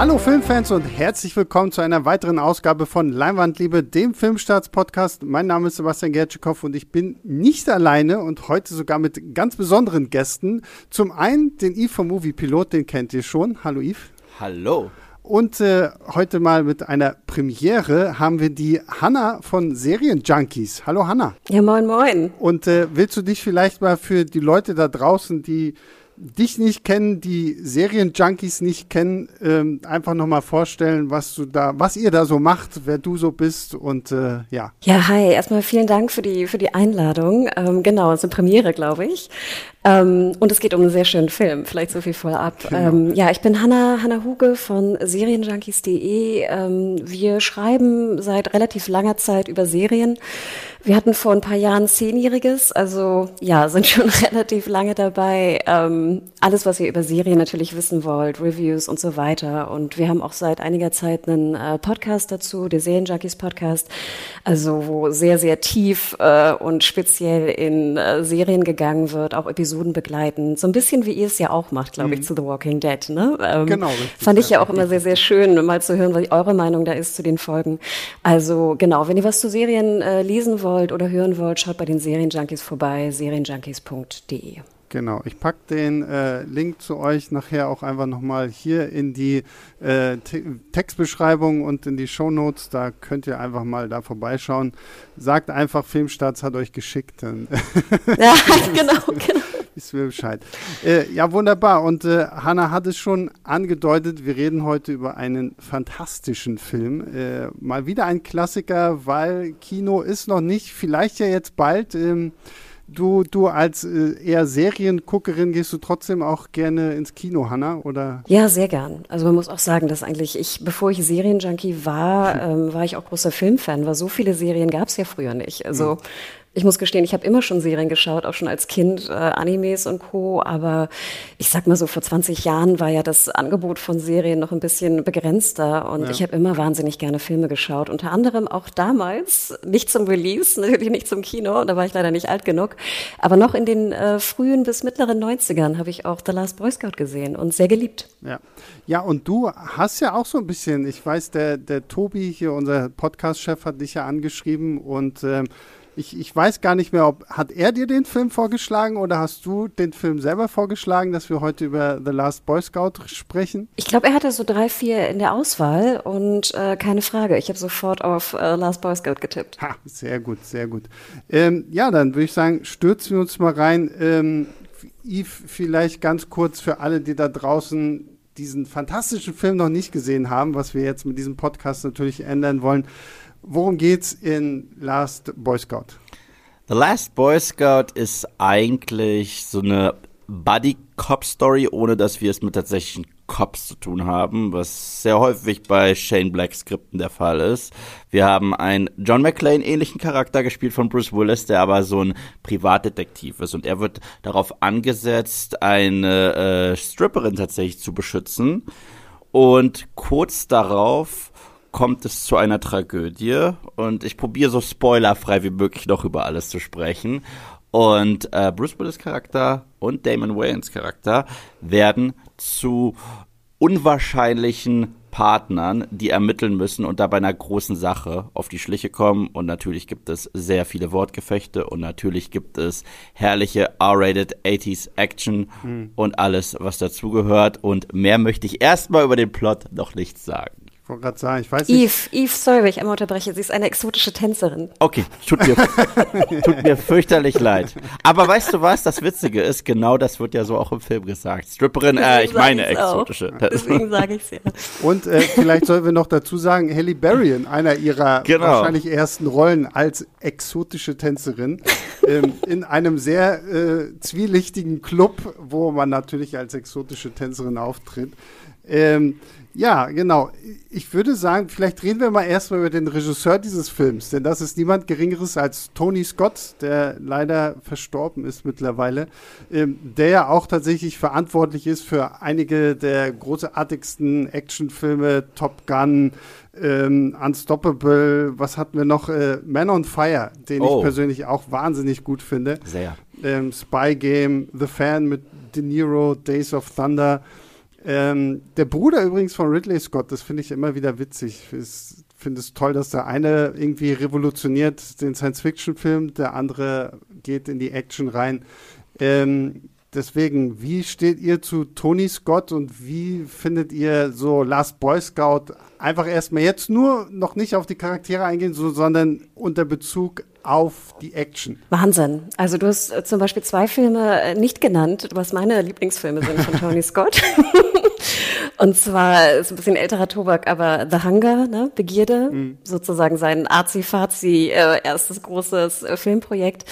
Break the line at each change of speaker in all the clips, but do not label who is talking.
Hallo Filmfans und herzlich willkommen zu einer weiteren Ausgabe von Leinwandliebe, dem Filmstarts-Podcast. Mein Name ist Sebastian Gertschikow und ich bin nicht alleine und heute sogar mit ganz besonderen Gästen. Zum einen den Yves vom Movie Pilot, den kennt ihr schon. Hallo Yves.
Hallo.
Und äh, heute mal mit einer Premiere haben wir die Hanna von Serienjunkies. Hallo Hanna.
Ja, moin, moin.
Und äh, willst du dich vielleicht mal für die Leute da draußen, die dich nicht kennen, die Serienjunkies nicht kennen, ähm, einfach nochmal vorstellen, was du da, was ihr da so macht, wer du so bist und äh, ja.
Ja, hi, erstmal vielen Dank für die, für die Einladung. Ähm, genau, es ist eine Premiere, glaube ich. Ähm, und es geht um einen sehr schönen Film, vielleicht so viel vorab. Genau. Ähm, ja, ich bin Hanna, Hanna Huge von Serienjunkies.de. Ähm, wir schreiben seit relativ langer Zeit über Serien. Wir hatten vor ein paar Jahren Zehnjähriges, also ja, sind schon relativ lange dabei. Ähm, alles, was ihr über Serien natürlich wissen wollt, Reviews und so weiter. Und wir haben auch seit einiger Zeit einen äh, Podcast dazu, der Serienjunkies Podcast, also wo sehr, sehr tief äh, und speziell in äh, Serien gegangen wird, auch Episoden Episoden begleiten. So ein bisschen wie ihr es ja auch macht, glaube ich, mhm. zu The Walking Dead. Ne? Ähm, genau. Richtig, fand ich ja auch immer sehr, sehr schön, mal zu hören, was eure Meinung da ist zu den Folgen. Also genau, wenn ihr was zu Serien äh, lesen wollt oder hören wollt, schaut bei den Serienjunkies vorbei, serienjunkies.de.
Genau, ich packe den äh, Link zu euch nachher auch einfach nochmal hier in die äh, Textbeschreibung und in die Shownotes. Da könnt ihr einfach mal da vorbeischauen. Sagt einfach, Filmstarts hat euch geschickt. Ja, genau, genau. Ist mir Bescheid. Äh, ja, wunderbar. Und äh, Hanna hat es schon angedeutet, wir reden heute über einen fantastischen Film. Äh, mal wieder ein Klassiker, weil Kino ist noch nicht, vielleicht ja jetzt bald. Ähm, du, du als äh, eher Serienguckerin gehst du trotzdem auch gerne ins Kino, Hanna, oder?
Ja, sehr gern. Also man muss auch sagen, dass eigentlich ich, bevor ich Serienjunkie war, ähm, war ich auch großer Filmfan, weil so viele Serien gab es ja früher nicht. Also mhm. Ich muss gestehen, ich habe immer schon Serien geschaut, auch schon als Kind, äh, Animes und Co. Aber ich sag mal so, vor 20 Jahren war ja das Angebot von Serien noch ein bisschen begrenzter und ja. ich habe immer wahnsinnig gerne Filme geschaut. Unter anderem auch damals, nicht zum Release, natürlich nicht zum Kino, da war ich leider nicht alt genug, aber noch in den äh, frühen bis mittleren 90ern habe ich auch The Last Boy Scout gesehen und sehr geliebt.
Ja. Ja, und du hast ja auch so ein bisschen, ich weiß, der, der Tobi hier, unser Podcast-Chef, hat dich ja angeschrieben und ähm, ich, ich weiß gar nicht mehr, ob hat er dir den Film vorgeschlagen oder hast du den Film selber vorgeschlagen, dass wir heute über The Last Boy Scout sprechen?
Ich glaube, er hatte so drei, vier in der Auswahl und äh, keine Frage. Ich habe sofort auf äh, Last Boy Scout getippt.
Ha, sehr gut, sehr gut. Ähm, ja, dann würde ich sagen, stürzen wir uns mal rein. Ähm, Yves, vielleicht ganz kurz für alle, die da draußen diesen fantastischen Film noch nicht gesehen haben, was wir jetzt mit diesem Podcast natürlich ändern wollen. Worum geht's in Last Boy Scout?
The Last Boy Scout ist eigentlich so eine Buddy-Cop-Story, ohne dass wir es mit tatsächlichen Cops zu tun haben, was sehr häufig bei Shane Black-Skripten der Fall ist. Wir haben einen John McClane-ähnlichen Charakter gespielt von Bruce Willis, der aber so ein Privatdetektiv ist und er wird darauf angesetzt, eine äh, Stripperin tatsächlich zu beschützen. Und kurz darauf kommt es zu einer Tragödie und ich probiere so spoilerfrei wie möglich noch über alles zu sprechen. Und äh, Bruce Willis Charakter und Damon Wayans Charakter werden zu unwahrscheinlichen Partnern, die ermitteln müssen und da bei einer großen Sache auf die Schliche kommen. Und natürlich gibt es sehr viele Wortgefechte und natürlich gibt es herrliche R-rated 80s Action mhm. und alles, was dazugehört. Und mehr möchte ich erstmal über den Plot noch nicht sagen
wollte gerade sagen, ich weiß
nicht. Eve, Eve, sorry, wenn ich einmal unterbreche. Sie ist eine exotische Tänzerin.
Okay, tut mir, tut mir fürchterlich leid. Aber weißt du was? Das Witzige ist, genau das wird ja so auch im Film gesagt. Stripperin, äh, ich meine exotische.
Auch. Deswegen sage ich es ja.
Und äh, vielleicht sollen wir noch dazu sagen, Halle Berry in einer ihrer genau. wahrscheinlich ersten Rollen als exotische Tänzerin ähm, in einem sehr äh, zwielichtigen Club, wo man natürlich als exotische Tänzerin auftritt. Ähm, ja, genau. Ich würde sagen, vielleicht reden wir mal erstmal über den Regisseur dieses Films, denn das ist niemand Geringeres als Tony Scott, der leider verstorben ist mittlerweile, ähm, der ja auch tatsächlich verantwortlich ist für einige der großartigsten Actionfilme, Top Gun, ähm, Unstoppable, was hatten wir noch? Äh, Man on Fire, den oh. ich persönlich auch wahnsinnig gut finde.
Sehr.
Ähm, Spy Game, The Fan mit De Niro, Days of Thunder. Ähm, der Bruder übrigens von Ridley Scott, das finde ich immer wieder witzig. Ich finde es toll, dass der eine irgendwie revolutioniert den Science-Fiction-Film, der andere geht in die Action rein. Ähm, deswegen, wie steht ihr zu Tony Scott und wie findet ihr so Last Boy Scout einfach erstmal jetzt nur noch nicht auf die Charaktere eingehen, so, sondern unter Bezug auf die Action.
Wahnsinn. Also du hast äh, zum Beispiel zwei Filme äh, nicht genannt, was meine Lieblingsfilme sind von Tony Scott. Und zwar ist ein bisschen älterer Tobak, aber The Hunger, ne? Begierde, mhm. sozusagen sein Arzi-Fazi äh, erstes großes äh, Filmprojekt.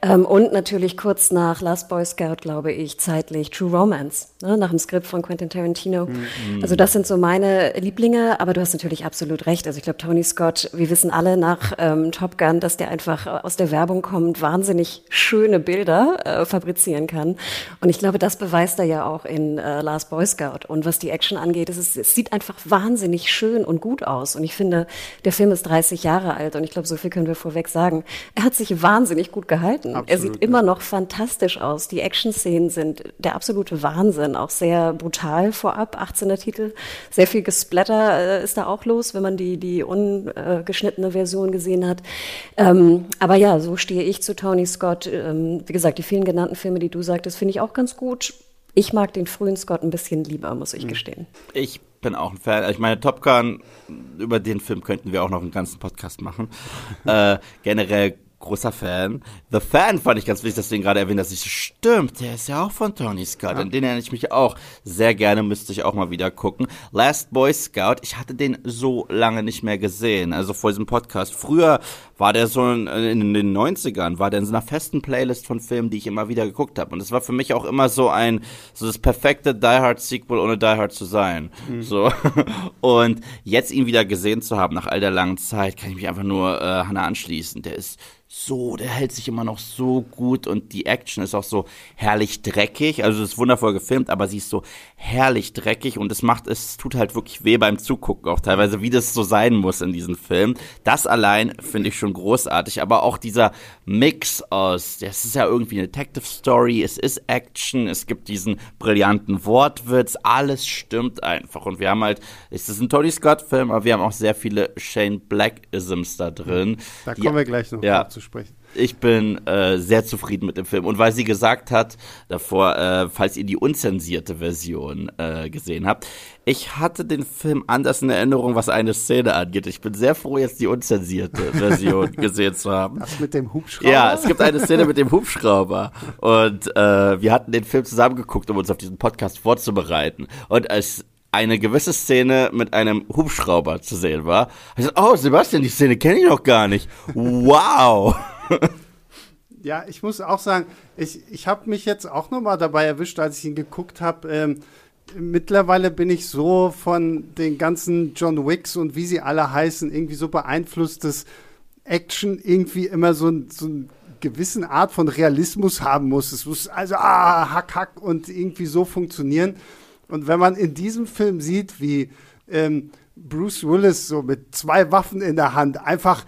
Ähm, und natürlich kurz nach Last Boy Scout, glaube ich, zeitlich True Romance, ne? nach dem Skript von Quentin Tarantino. Mhm. Also das sind so meine Lieblinge, aber du hast natürlich absolut recht. Also ich glaube, Tony Scott, wir wissen alle nach ähm, Top Gun, dass der einfach aus der Werbung kommt, wahnsinnig schöne Bilder äh, fabrizieren kann. Und ich glaube, das beweist er ja auch in äh, Last Boy Scout. Und was die Action angeht, es, ist, es sieht einfach wahnsinnig schön und gut aus. Und ich finde, der Film ist 30 Jahre alt und ich glaube, so viel können wir vorweg sagen. Er hat sich wahnsinnig gut gehalten. Absolut, er sieht ja. immer noch fantastisch aus. Die Action-Szenen sind der absolute Wahnsinn, auch sehr brutal vorab, 18er Titel. Sehr viel Gesplatter äh, ist da auch los, wenn man die, die ungeschnittene Version gesehen hat. Ähm, aber ja, so stehe ich zu Tony Scott. Ähm, wie gesagt, die vielen genannten Filme, die du sagtest, finde ich auch ganz gut. Ich mag den frühen Scott ein bisschen lieber, muss ich hm. gestehen.
Ich bin auch ein Fan. Ich meine, Top Gun, über den Film könnten wir auch noch einen ganzen Podcast machen. äh, generell großer Fan. The Fan fand ich ganz wichtig, dass du ihn gerade erwähnt hast. Stimmt, der ist ja auch von Tony Scott. Ja. An den erinnere ich mich auch sehr gerne, müsste ich auch mal wieder gucken. Last Boy Scout, ich hatte den so lange nicht mehr gesehen, also vor diesem Podcast. Früher war der so in, in den 90ern, war der in so einer festen Playlist von Filmen, die ich immer wieder geguckt habe. Und das war für mich auch immer so ein, so das perfekte Die Hard Sequel, ohne Die Hard zu sein. Mhm. So. Und jetzt ihn wieder gesehen zu haben, nach all der langen Zeit, kann ich mich einfach nur äh, Hannah anschließen. Der ist so, der hält sich immer noch so gut und die Action ist auch so herrlich dreckig. Also es ist wundervoll gefilmt, aber sie ist so herrlich dreckig und es macht, es tut halt wirklich weh beim Zugucken auch teilweise, wie das so sein muss in diesem Film. Das allein finde ich schon großartig, aber auch dieser Mix aus, das ist ja irgendwie eine Detective Story, es ist Action, es gibt diesen brillanten Wortwitz, alles stimmt einfach und wir haben halt, es ist ein Tony Scott Film, aber wir haben auch sehr viele Shane Black-Isms da drin.
Da kommen wir gleich noch ja, zu sprechen.
Ich bin äh, sehr zufrieden mit dem Film. Und weil sie gesagt hat, davor, äh, falls ihr die unzensierte Version äh, gesehen habt, ich hatte den Film anders in Erinnerung, was eine Szene angeht. Ich bin sehr froh, jetzt die unzensierte Version gesehen zu haben.
Das mit dem Hubschrauber?
Ja, es gibt eine Szene mit dem Hubschrauber. Und äh, wir hatten den Film zusammengeguckt, um uns auf diesen Podcast vorzubereiten. Und als eine gewisse Szene mit einem Hubschrauber zu sehen war. Ich dachte, oh, Sebastian, die Szene kenne ich noch gar nicht. Wow.
ja, ich muss auch sagen, ich, ich habe mich jetzt auch noch mal dabei erwischt, als ich ihn geguckt habe. Ähm, mittlerweile bin ich so von den ganzen John Wicks und wie sie alle heißen, irgendwie so beeinflusst, dass Action irgendwie immer so, so eine gewissen Art von Realismus haben muss. Es muss also ah, hack, hack und irgendwie so funktionieren. Und wenn man in diesem Film sieht, wie ähm, Bruce Willis so mit zwei Waffen in der Hand einfach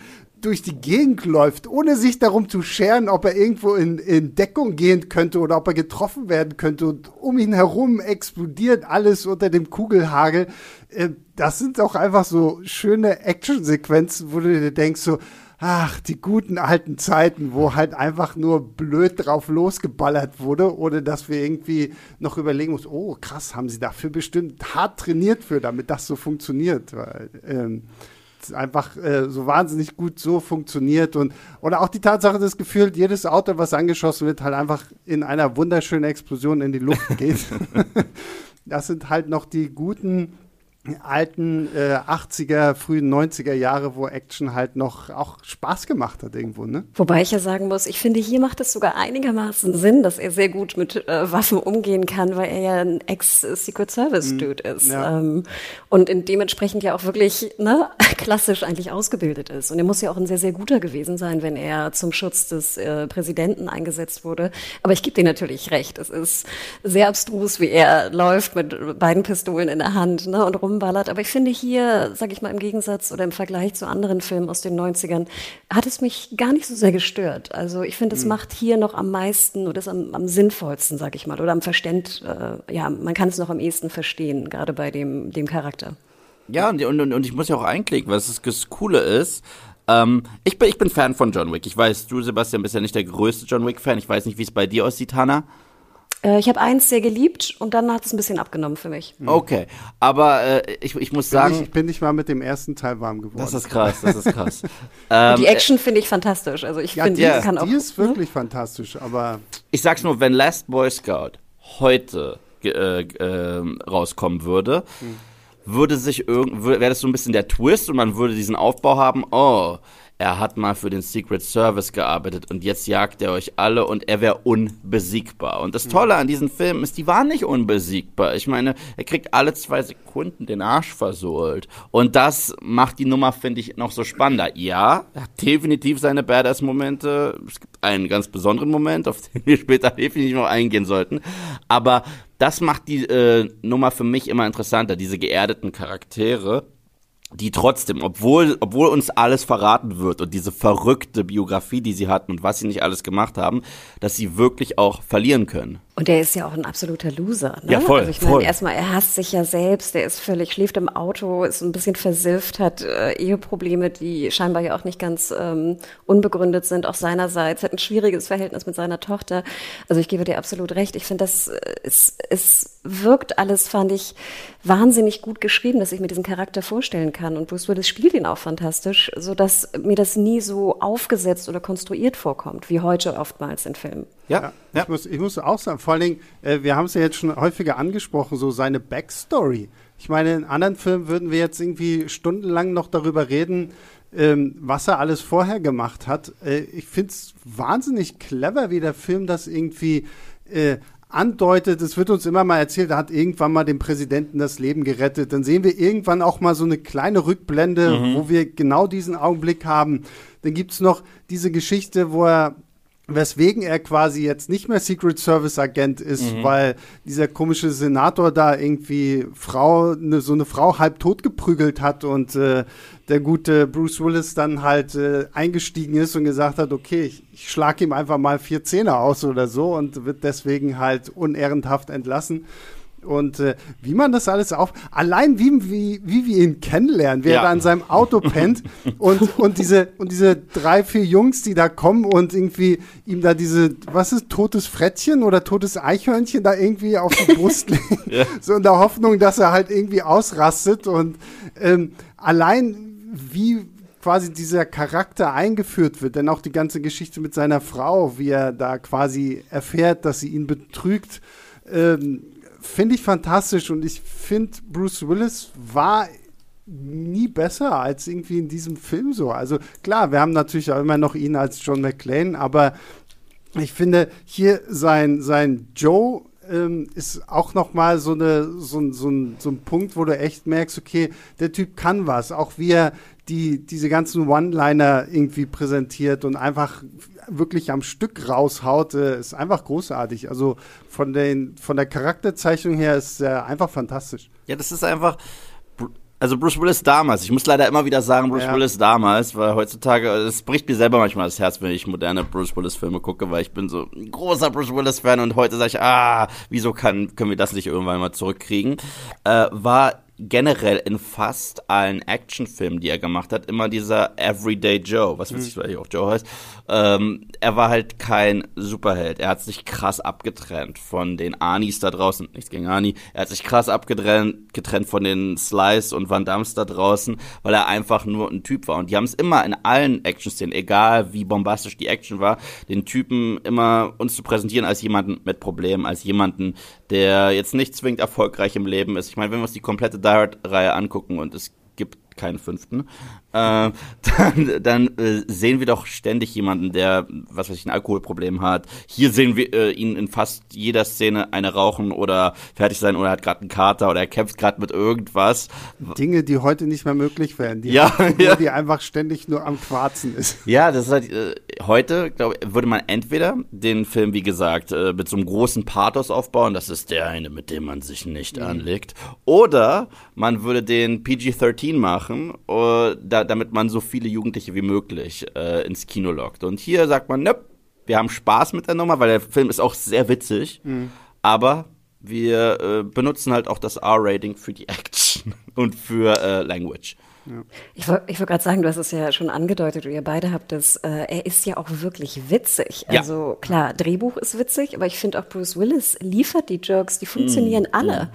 durch die Gegend läuft, ohne sich darum zu scheren, ob er irgendwo in, in Deckung gehen könnte oder ob er getroffen werden könnte und um ihn herum explodiert alles unter dem Kugelhagel. Äh, das sind auch einfach so schöne Actionsequenzen, wo du dir denkst so, ach, die guten alten Zeiten, wo halt einfach nur blöd drauf losgeballert wurde, ohne dass wir irgendwie noch überlegen mussten, oh krass, haben sie dafür bestimmt hart trainiert für, damit das so funktioniert. Weil, ähm, einfach äh, so wahnsinnig gut so funktioniert und oder auch die Tatsache, dass gefühlt jedes Auto, was angeschossen wird, halt einfach in einer wunderschönen Explosion in die Luft geht. das sind halt noch die guten alten äh, 80er, frühen 90er Jahre, wo Action halt noch auch Spaß gemacht hat irgendwo, ne?
Wobei ich ja sagen muss, ich finde, hier macht es sogar einigermaßen Sinn, dass er sehr gut mit äh, Waffen umgehen kann, weil er ja ein Ex-Secret Service-Dude mhm. ist. Ja. Ähm, und in dementsprechend ja auch wirklich ne, klassisch eigentlich ausgebildet ist. Und er muss ja auch ein sehr, sehr guter gewesen sein, wenn er zum Schutz des äh, Präsidenten eingesetzt wurde. Aber ich gebe dir natürlich recht, es ist sehr abstrus, wie er läuft mit beiden Pistolen in der Hand ne, und rum zusammenballert. Aber ich finde hier, sage ich mal, im Gegensatz oder im Vergleich zu anderen Filmen aus den 90ern, hat es mich gar nicht so sehr gestört. Also ich finde, es mhm. macht hier noch am meisten oder ist am, am sinnvollsten, sage ich mal, oder am Verständ, äh, ja, man kann es noch am ehesten verstehen, gerade bei dem, dem Charakter.
Ja, und, und, und ich muss ja auch einklicken, was das Coole ist. Ähm, ich, bin, ich bin Fan von John Wick. Ich weiß, du, Sebastian, bist ja nicht der größte John Wick-Fan. Ich weiß nicht, wie es bei dir aussieht, Hannah.
Äh, ich habe eins sehr geliebt und dann hat es ein bisschen abgenommen für mich.
Mhm. Okay, aber äh, ich, ich muss
bin
sagen.
Ich, ich bin nicht mal mit dem ersten Teil warm geworden.
Das ist krass, das ist krass.
ähm, die Action finde ich fantastisch. Also ich
ja,
finde,
die,
die kann auch.
Die ist wirklich fantastisch, aber.
Ich sag's nur, wenn Last Boy Scout heute äh, äh, rauskommen würde, hm. würde sich irgend, wäre das so ein bisschen der Twist und man würde diesen Aufbau haben, oh, er hat mal für den Secret Service gearbeitet und jetzt jagt er euch alle und er wäre unbesiegbar. Und das Tolle an diesen Filmen ist, die waren nicht unbesiegbar. Ich meine, er kriegt alle zwei Sekunden den Arsch versohlt. Und das macht die Nummer, finde ich, noch so spannender. Ja, er hat definitiv seine Badass-Momente. Es gibt einen ganz besonderen Moment, auf den wir später definitiv noch eingehen sollten. Aber das macht die äh, Nummer für mich immer interessanter, diese geerdeten Charaktere die trotzdem, obwohl, obwohl uns alles verraten wird und diese verrückte Biografie, die sie hatten und was sie nicht alles gemacht haben, dass sie wirklich auch verlieren können.
Und er ist ja auch ein absoluter Loser. Ne?
Ja, voll.
Also ich
meine,
erstmal, er hasst sich ja selbst, er ist völlig, schläft im Auto, ist ein bisschen versifft, hat äh, Eheprobleme, die scheinbar ja auch nicht ganz ähm, unbegründet sind, auch seinerseits, hat ein schwieriges Verhältnis mit seiner Tochter. Also ich gebe dir absolut recht. Ich finde, das äh, es, es wirkt alles, fand ich, wahnsinnig gut geschrieben, dass ich mir diesen Charakter vorstellen kann. Und Bruce Willis spielt ihn auch fantastisch, so dass mir das nie so aufgesetzt oder konstruiert vorkommt, wie heute oftmals in Filmen.
Ja, ja. Ich, muss, ich muss auch sagen, vor allen Dingen, äh, wir haben es ja jetzt schon häufiger angesprochen, so seine Backstory. Ich meine, in anderen Filmen würden wir jetzt irgendwie stundenlang noch darüber reden, ähm, was er alles vorher gemacht hat. Äh, ich finde es wahnsinnig clever, wie der Film das irgendwie äh, andeutet, es wird uns immer mal erzählt, er hat irgendwann mal dem Präsidenten das Leben gerettet. Dann sehen wir irgendwann auch mal so eine kleine Rückblende, mhm. wo wir genau diesen Augenblick haben. Dann gibt es noch diese Geschichte, wo er weswegen er quasi jetzt nicht mehr Secret Service Agent ist, mhm. weil dieser komische Senator da irgendwie Frau, ne, so eine Frau halb tot geprügelt hat und äh, der gute Bruce Willis dann halt äh, eingestiegen ist und gesagt hat, okay, ich, ich schlag ihm einfach mal vier Zähne aus oder so und wird deswegen halt unehrenhaft entlassen und äh, wie man das alles auf, allein wie, wie, wie wir ihn kennenlernen, wer ja. da in seinem Auto pennt und, und diese, und diese drei, vier Jungs, die da kommen und irgendwie ihm da diese, was ist, totes Frettchen oder totes Eichhörnchen da irgendwie auf die Brust legen, ja. so in der Hoffnung, dass er halt irgendwie ausrastet und ähm, allein wie quasi dieser Charakter eingeführt wird, denn auch die ganze Geschichte mit seiner Frau, wie er da quasi erfährt, dass sie ihn betrügt, ähm, finde ich fantastisch und ich finde, Bruce Willis war nie besser als irgendwie in diesem Film so. Also klar, wir haben natürlich auch immer noch ihn als John McClane, aber ich finde hier sein, sein Joe ähm, ist auch noch mal so, so, so, ein, so ein Punkt, wo du echt merkst, okay, der Typ kann was. Auch wie er die, diese ganzen One-Liner irgendwie präsentiert und einfach wirklich am Stück raushaut, äh, ist einfach großartig. Also von, den, von der Charakterzeichnung her ist er einfach fantastisch.
Ja, das ist einfach. Also Bruce Willis damals, ich muss leider immer wieder sagen, Bruce ja. Willis damals, weil heutzutage, es bricht mir selber manchmal das Herz, wenn ich moderne Bruce Willis Filme gucke, weil ich bin so ein großer Bruce Willis Fan und heute sage ich, ah, wieso kann, können wir das nicht irgendwann mal zurückkriegen, äh, war generell in fast allen Actionfilmen, die er gemacht hat, immer dieser Everyday Joe, was witzig, mhm. weil ich auch Joe heißt. Ähm, er war halt kein Superheld. Er hat sich krass abgetrennt von den Anis da draußen. Nichts gegen Ani. Er hat sich krass abgetrennt getrennt von den Slice und Van Dams da draußen, weil er einfach nur ein Typ war. Und die haben es immer in allen Action-Szenen, egal wie bombastisch die Action war, den Typen immer uns zu präsentieren als jemanden mit Problemen, als jemanden, der jetzt nicht zwingend erfolgreich im Leben ist. Ich meine, wenn wir uns die komplette Die Hard-Reihe angucken und es gibt keinen fünften, äh, dann, dann äh, sehen wir doch ständig jemanden, der, was weiß ich, ein Alkoholproblem hat. Hier sehen wir äh, ihn in fast jeder Szene eine rauchen oder fertig sein oder er hat gerade einen Kater oder er kämpft gerade mit irgendwas.
Dinge, die heute nicht mehr möglich wären. Die
ja, ja.
die einfach ständig nur am Quarzen ist.
Ja, das ist halt, äh, heute, glaube ich, würde man entweder den Film, wie gesagt, äh, mit so einem großen Pathos aufbauen, das ist der eine, mit dem man sich nicht mhm. anlegt, oder man würde den PG-13 machen, uh, da, damit man so viele Jugendliche wie möglich äh, ins Kino lockt. Und hier sagt man, ne, wir haben Spaß mit der Nummer, weil der Film ist auch sehr witzig, mhm. aber wir äh, benutzen halt auch das R-Rating für die Action und für äh, Language.
Ja. Ich wollte ich wollt gerade sagen, du hast es ja schon angedeutet, ihr beide habt es, äh, er ist ja auch wirklich witzig. Ja. Also klar, Drehbuch ist witzig, aber ich finde auch Bruce Willis liefert die Jokes, die funktionieren mm, alle. Mm.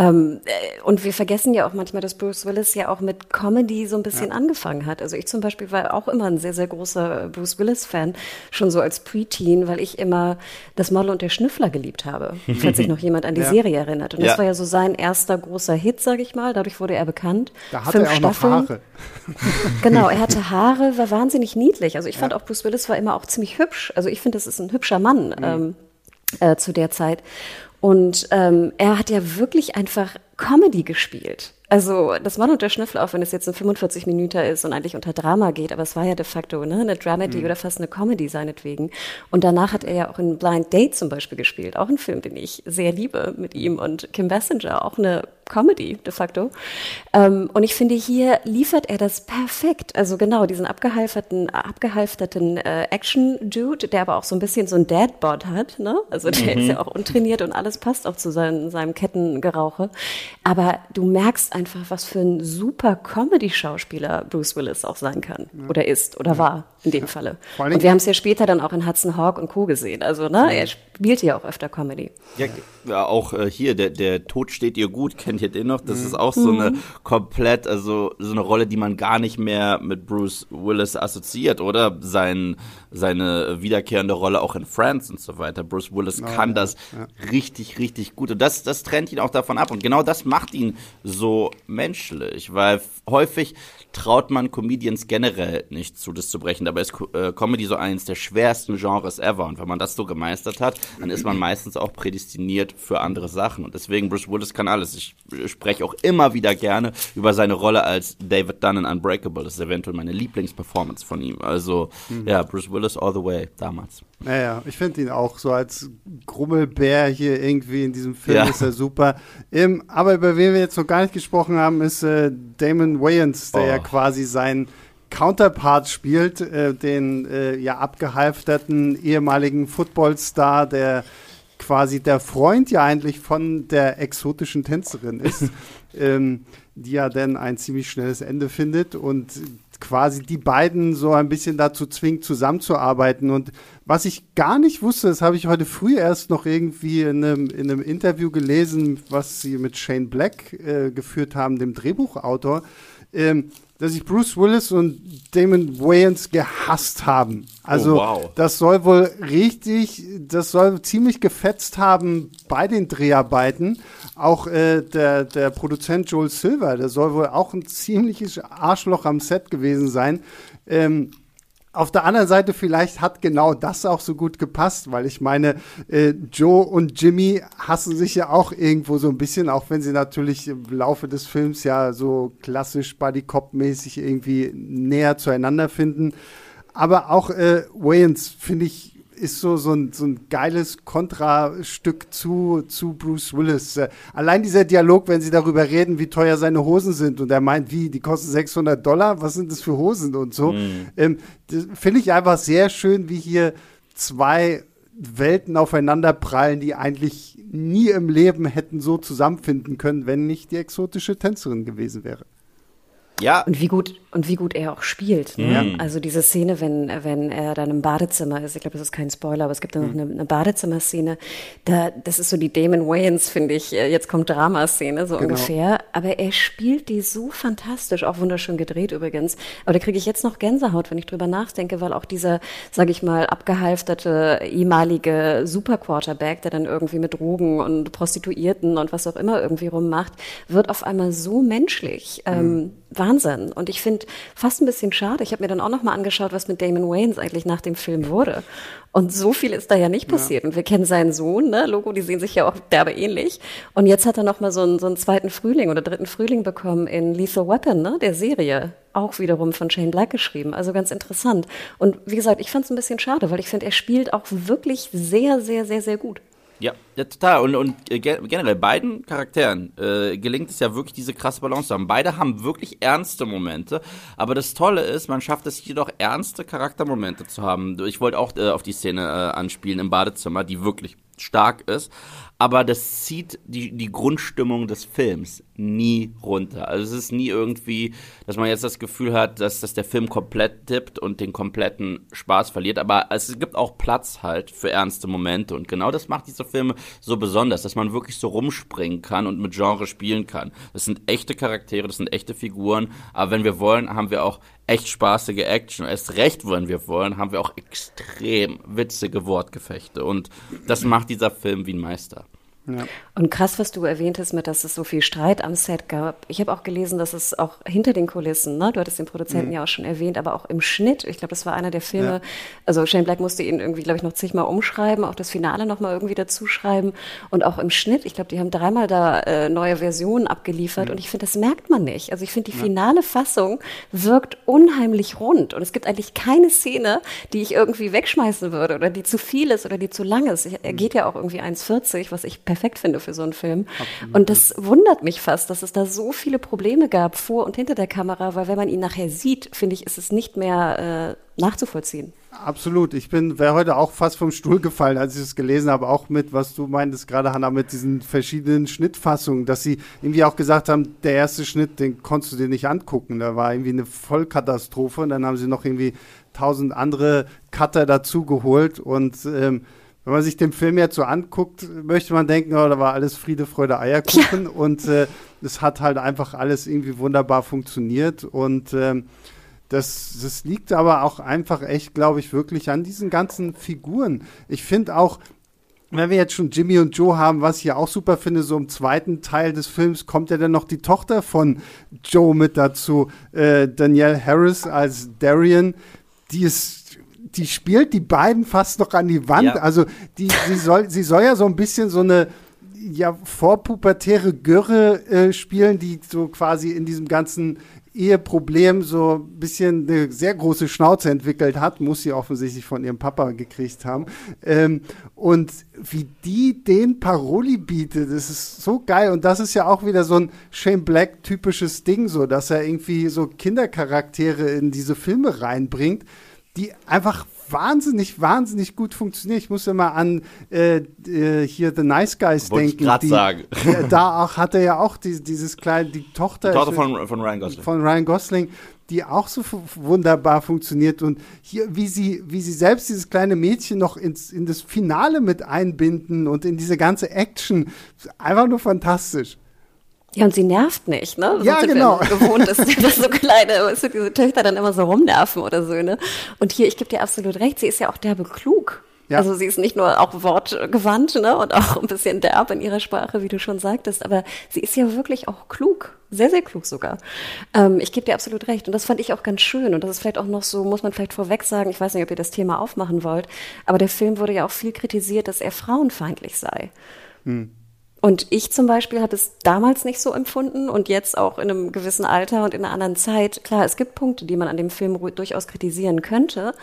Ähm, äh, und wir vergessen ja auch manchmal, dass Bruce Willis ja auch mit Comedy so ein bisschen ja. angefangen hat. Also ich zum Beispiel war auch immer ein sehr, sehr großer Bruce Willis-Fan, schon so als Preteen, weil ich immer das Model und der Schnüffler geliebt habe, falls sich noch jemand an die ja. Serie erinnert. Und ja. das war ja so sein erster großer Hit, sag ich mal. Dadurch wurde er bekannt.
Da hatte Fünf er auch Staffeln. noch Haare.
genau, er hatte Haare, war wahnsinnig niedlich. Also ich fand auch Bruce Willis war immer auch ziemlich hübsch. Also ich finde, das ist ein hübscher Mann. Mhm. Ähm, äh, zu der Zeit. Und ähm, er hat ja wirklich einfach Comedy gespielt. Also das Mann und der Schnüffel, auch wenn es jetzt ein 45 Minuten ist und eigentlich unter Drama geht, aber es war ja de facto ne, eine Dramedy mhm. oder fast eine Comedy seinetwegen. Und danach hat er ja auch in Blind Date zum Beispiel gespielt, auch ein Film, den ich sehr liebe mit ihm und Kim Basinger, auch eine Comedy de facto. Ähm, und ich finde, hier liefert er das perfekt. Also genau, diesen abgehalfterten, abgehalfterten äh, Action-Dude, der aber auch so ein bisschen so ein Dad-Bod hat. Ne? Also der mhm. ist ja auch untrainiert und alles passt auch zu seinem, seinem Kettengerauche. Aber du merkst einfach, was für ein super Comedy-Schauspieler Bruce Willis auch sein kann. Ja. Oder ist oder ja. war in dem ja. Falle. Und wir haben es ja später dann auch in Hudson Hawk und Co. gesehen. Also ne, er spielt ja auch öfter Comedy.
Ja, ja auch äh, hier, der, der Tod steht ihr gut, kennt ihr den noch? Das mhm. ist auch so eine mhm. komplett, also so eine Rolle, die man gar nicht mehr mit Bruce Willis assoziiert, oder? Sein, seine wiederkehrende Rolle auch in Friends und so weiter. Bruce Willis oh, kann das richtig, richtig gut. Und das, das trennt ihn auch davon ab. Und genau das macht ihn so menschlich, weil häufig traut man Comedians generell nicht zu, das zu brechen. Dabei ist äh, Comedy so eines der schwersten Genres ever. Und wenn man das so gemeistert hat, dann ist man meistens auch prädestiniert für andere Sachen. Und deswegen, Bruce Willis kann alles. Ich spreche auch immer wieder gerne über seine Rolle als David Dunn in Unbreakable. Das ist eventuell meine Lieblingsperformance von ihm. Also, mhm. ja, Bruce Willis all the way damals.
Naja, ich finde ihn auch so als Grummelbär hier irgendwie in diesem Film ja. ist er super. Ähm, aber über wen wir jetzt noch gar nicht gesprochen haben, ist äh, Damon Wayans, der oh. ja quasi sein Counterpart spielt, äh, den äh, ja abgehalfterten ehemaligen Footballstar, der quasi der Freund ja eigentlich von der exotischen Tänzerin ist, ähm, die ja dann ein ziemlich schnelles Ende findet und quasi die beiden so ein bisschen dazu zwingt, zusammenzuarbeiten. Und was ich gar nicht wusste, das habe ich heute früh erst noch irgendwie in einem, in einem Interview gelesen, was sie mit Shane Black äh, geführt haben, dem Drehbuchautor. Ähm, dass sich Bruce Willis und Damon Wayans gehasst haben. Also oh, wow. das soll wohl richtig, das soll ziemlich gefetzt haben bei den Dreharbeiten. Auch äh, der, der Produzent Joel Silver, der soll wohl auch ein ziemliches Arschloch am Set gewesen sein. Ähm, auf der anderen Seite, vielleicht hat genau das auch so gut gepasst, weil ich meine, äh, Joe und Jimmy hassen sich ja auch irgendwo so ein bisschen, auch wenn sie natürlich im Laufe des Films ja so klassisch Buddy Cop-mäßig irgendwie näher zueinander finden. Aber auch äh, Wayans, finde ich, ist so, so, ein, so ein geiles Kontrastück zu, zu Bruce Willis. Äh, allein dieser Dialog, wenn sie darüber reden, wie teuer seine Hosen sind und er meint, wie, die kosten 600 Dollar, was sind das für Hosen und so. Mhm. Ähm, Finde ich einfach sehr schön, wie hier zwei Welten aufeinander prallen, die eigentlich nie im Leben hätten so zusammenfinden können, wenn nicht die exotische Tänzerin gewesen wäre.
Ja. Und wie gut, und wie gut er auch spielt. Ne? Mhm. Also diese Szene, wenn, wenn er dann im Badezimmer ist, ich glaube, das ist kein Spoiler, aber es gibt da noch mhm. eine, eine Badezimmerszene, da, das ist so die Damon Wayans, finde ich, äh, jetzt kommt Dramaszene, so genau. ungefähr. Aber er spielt die so fantastisch, auch wunderschön gedreht übrigens. Aber da kriege ich jetzt noch Gänsehaut, wenn ich drüber nachdenke, weil auch dieser, sage ich mal, abgehalfterte ehemalige Superquarterback, der dann irgendwie mit Drogen und Prostituierten und was auch immer irgendwie rummacht, wird auf einmal so menschlich. Mhm. Ähm, Wahnsinn. Und ich finde fast ein bisschen schade. Ich habe mir dann auch noch mal angeschaut, was mit Damon Wayans eigentlich nach dem Film wurde. Und so viel ist da ja nicht passiert. Ja. Und wir kennen seinen Sohn, ne? Logo, die sehen sich ja auch derbe ähnlich. Und jetzt hat er noch mal so einen, so einen zweiten Frühling oder dritten Frühling bekommen in Lethal Weapon, ne? Der Serie. Auch wiederum von Shane Black geschrieben. Also ganz interessant. Und wie gesagt, ich fand es ein bisschen schade, weil ich finde, er spielt auch wirklich sehr, sehr, sehr, sehr gut.
Ja, ja, total. Und, und äh, generell beiden Charakteren äh, gelingt es ja wirklich, diese krasse Balance zu haben. Beide haben wirklich ernste Momente. Aber das Tolle ist, man schafft es jedoch ernste Charaktermomente zu haben. Ich wollte auch äh, auf die Szene äh, anspielen im Badezimmer, die wirklich stark ist aber das zieht die, die Grundstimmung des Films nie runter. Also es ist nie irgendwie, dass man jetzt das Gefühl hat, dass, dass der Film komplett dippt und den kompletten Spaß verliert. Aber es gibt auch Platz halt für ernste Momente. Und genau das macht diese Filme so besonders, dass man wirklich so rumspringen kann und mit Genre spielen kann. Das sind echte Charaktere, das sind echte Figuren. Aber wenn wir wollen, haben wir auch echt spaßige Action. Erst recht, wenn wir wollen, haben wir auch extrem witzige Wortgefechte. Und das macht dieser Film wie ein Meister.
Ja. Und krass, was du erwähnt hast, mit, dass es so viel Streit am Set gab. Ich habe auch gelesen, dass es auch hinter den Kulissen, ne? du hattest den Produzenten mhm. ja auch schon erwähnt, aber auch im Schnitt, ich glaube, das war einer der Filme, ja. also Shane Black musste ihn irgendwie, glaube ich, noch zigmal umschreiben, auch das Finale nochmal irgendwie dazuschreiben und auch im Schnitt, ich glaube, die haben dreimal da äh, neue Versionen abgeliefert mhm. und ich finde, das merkt man nicht. Also ich finde, die finale Fassung wirkt unheimlich rund und es gibt eigentlich keine Szene, die ich irgendwie wegschmeißen würde oder die zu viel ist oder die zu lang ist. Er mhm. geht ja auch irgendwie 1,40, was ich perfekt finde für so einen Film. Absolut. Und das wundert mich fast, dass es da so viele Probleme gab vor und hinter der Kamera, weil wenn man ihn nachher sieht, finde ich, ist es nicht mehr äh, nachzuvollziehen.
Absolut. Ich bin, wäre heute auch fast vom Stuhl gefallen, als ich es gelesen habe, auch mit, was du meintest gerade, Hanna, mit diesen verschiedenen Schnittfassungen, dass sie irgendwie auch gesagt haben, der erste Schnitt, den konntest du dir nicht angucken. Da war irgendwie eine Vollkatastrophe und dann haben sie noch irgendwie tausend andere Cutter dazugeholt und ähm, wenn man sich den Film jetzt so anguckt, möchte man denken, oh, da war alles Friede, Freude, Eierkuchen. Ja. Und äh, es hat halt einfach alles irgendwie wunderbar funktioniert. Und ähm, das, das liegt aber auch einfach echt, glaube ich, wirklich an diesen ganzen Figuren. Ich finde auch, wenn wir jetzt schon Jimmy und Joe haben, was ich ja auch super finde, so im zweiten Teil des Films kommt ja dann noch die Tochter von Joe mit dazu, äh, Danielle Harris als Darian. Die ist die spielt die beiden fast noch an die Wand. Ja. Also die, sie soll, sie soll ja so ein bisschen so eine ja vorpubertäre Göre äh, spielen, die so quasi in diesem ganzen Eheproblem so ein bisschen eine sehr große Schnauze entwickelt hat, muss sie offensichtlich von ihrem Papa gekriegt haben. Ähm, und wie die den Paroli bietet, das ist so geil. Und das ist ja auch wieder so ein Shane Black typisches Ding, so dass er irgendwie so Kindercharaktere in diese Filme reinbringt die einfach wahnsinnig, wahnsinnig gut funktionieren. Ich muss immer an äh, äh, hier The Nice Guys Wollte denken.
Ich die, sagen.
Die, da auch hat er ja auch die, dieses kleine, die Tochter.
Die Tochter von, von Ryan Gosling.
Von Ryan Gosling, die auch so wunderbar funktioniert. Und hier, wie sie, wie sie selbst dieses kleine Mädchen noch ins, in das Finale mit einbinden und in diese ganze Action. Einfach nur fantastisch.
Ja, und sie nervt nicht, ne?
Das ja, genau.
Gewohnt ist, dass so kleine, du, diese Töchter dann immer so rumnerven oder so, ne? Und hier, ich gebe dir absolut recht, sie ist ja auch derbe klug. Ja. Also sie ist nicht nur auch wortgewandt, ne? Und auch ein bisschen derb in ihrer Sprache, wie du schon sagtest, aber sie ist ja wirklich auch klug. Sehr, sehr klug sogar. Ähm, ich gebe dir absolut recht. Und das fand ich auch ganz schön. Und das ist vielleicht auch noch so, muss man vielleicht vorweg sagen, ich weiß nicht, ob ihr das Thema aufmachen wollt, aber der Film wurde ja auch viel kritisiert, dass er frauenfeindlich sei. Hm. Und ich zum Beispiel habe es damals nicht so empfunden und jetzt auch in einem gewissen Alter und in einer anderen Zeit. Klar, es gibt Punkte, die man an dem Film durchaus kritisieren könnte.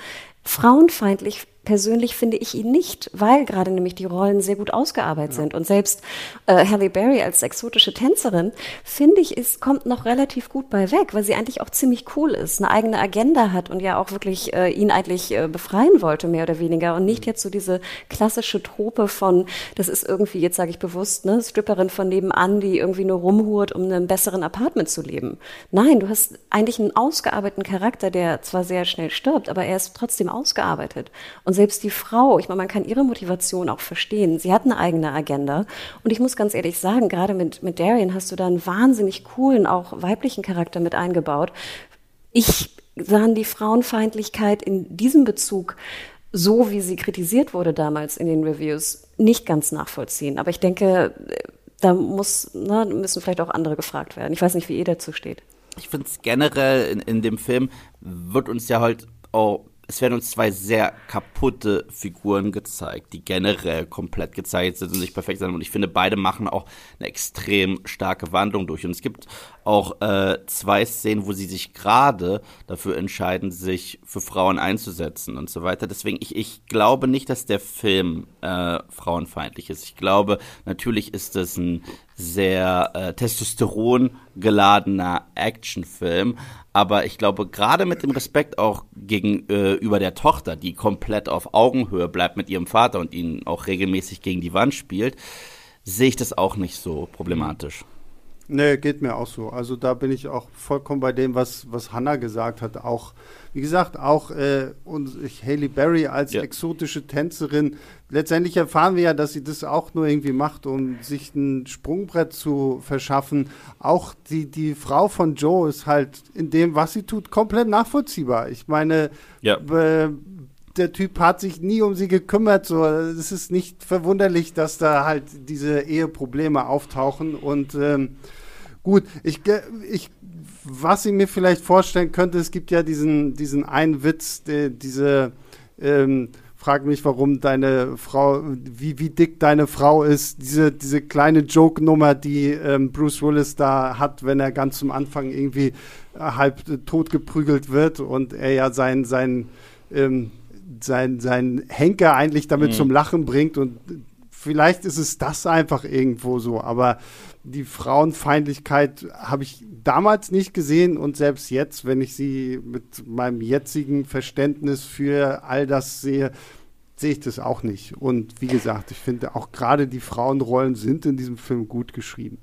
Frauenfeindlich persönlich finde ich ihn nicht, weil gerade nämlich die Rollen sehr gut ausgearbeitet ja. sind. Und selbst äh, Halle Berry als exotische Tänzerin, finde ich, ist, kommt noch relativ gut bei weg, weil sie eigentlich auch ziemlich cool ist, eine eigene Agenda hat und ja auch wirklich äh, ihn eigentlich äh, befreien wollte, mehr oder weniger. Und nicht jetzt so diese klassische Trope von, das ist irgendwie, jetzt sage ich bewusst, ne, Stripperin von nebenan, die irgendwie nur rumhurt, um in einem besseren Apartment zu leben. Nein, du hast eigentlich einen ausgearbeiteten Charakter, der zwar sehr schnell stirbt, aber er ist trotzdem ausgearbeitet. Und selbst die Frau, ich meine, man kann ihre Motivation auch verstehen. Sie hat eine eigene Agenda. Und ich muss ganz ehrlich sagen, gerade mit, mit Darian hast du da einen wahnsinnig coolen, auch weiblichen Charakter mit eingebaut. Ich sah die Frauenfeindlichkeit in diesem Bezug so wie sie kritisiert wurde damals in den Reviews, nicht ganz nachvollziehen. Aber ich denke, da muss, ne, müssen vielleicht auch andere gefragt werden. Ich weiß nicht, wie ihr dazu steht.
ich finde es generell in, in dem Film wird uns ja halt auch es werden uns zwei sehr kaputte Figuren gezeigt, die generell komplett gezeigt sind und nicht perfekt sind. Und ich finde, beide machen auch eine extrem starke Wandlung durch. Und es gibt auch äh, zwei Szenen, wo sie sich gerade dafür entscheiden, sich für Frauen einzusetzen und so weiter. Deswegen, ich, ich glaube nicht, dass der Film äh, frauenfeindlich ist. Ich glaube, natürlich ist es ein sehr äh, Testosteron geladener Actionfilm, aber ich glaube, gerade mit dem Respekt auch gegenüber äh, der Tochter, die komplett auf Augenhöhe bleibt mit ihrem Vater und ihn auch regelmäßig gegen die Wand spielt, sehe ich das auch nicht so problematisch.
Nee, geht mir auch so. Also da bin ich auch vollkommen bei dem, was, was Hannah gesagt hat. Auch, wie gesagt, auch äh, und Haley Berry als ja. exotische Tänzerin. Letztendlich erfahren wir ja, dass sie das auch nur irgendwie macht, um sich ein Sprungbrett zu verschaffen. Auch die, die Frau von Joe ist halt in dem, was sie tut, komplett nachvollziehbar. Ich meine, ja. äh, der Typ hat sich nie um sie gekümmert. So, es ist nicht verwunderlich, dass da halt diese Eheprobleme auftauchen. Und ähm, gut, ich, ich, was ich mir vielleicht vorstellen könnte, es gibt ja diesen, diesen einen Witz, die, diese ähm, frag mich, warum deine Frau, wie, wie dick deine Frau ist. Diese, diese kleine Joke-Nummer, die ähm, Bruce Willis da hat, wenn er ganz zum Anfang irgendwie halb tot geprügelt wird und er ja sein, sein ähm, sein, sein Henker eigentlich damit mhm. zum Lachen bringt und vielleicht ist es das einfach irgendwo so, aber die Frauenfeindlichkeit habe ich damals nicht gesehen und selbst jetzt, wenn ich sie mit meinem jetzigen Verständnis für all das sehe, sehe ich das auch nicht. Und wie gesagt, ich finde auch gerade die Frauenrollen sind in diesem Film gut geschrieben.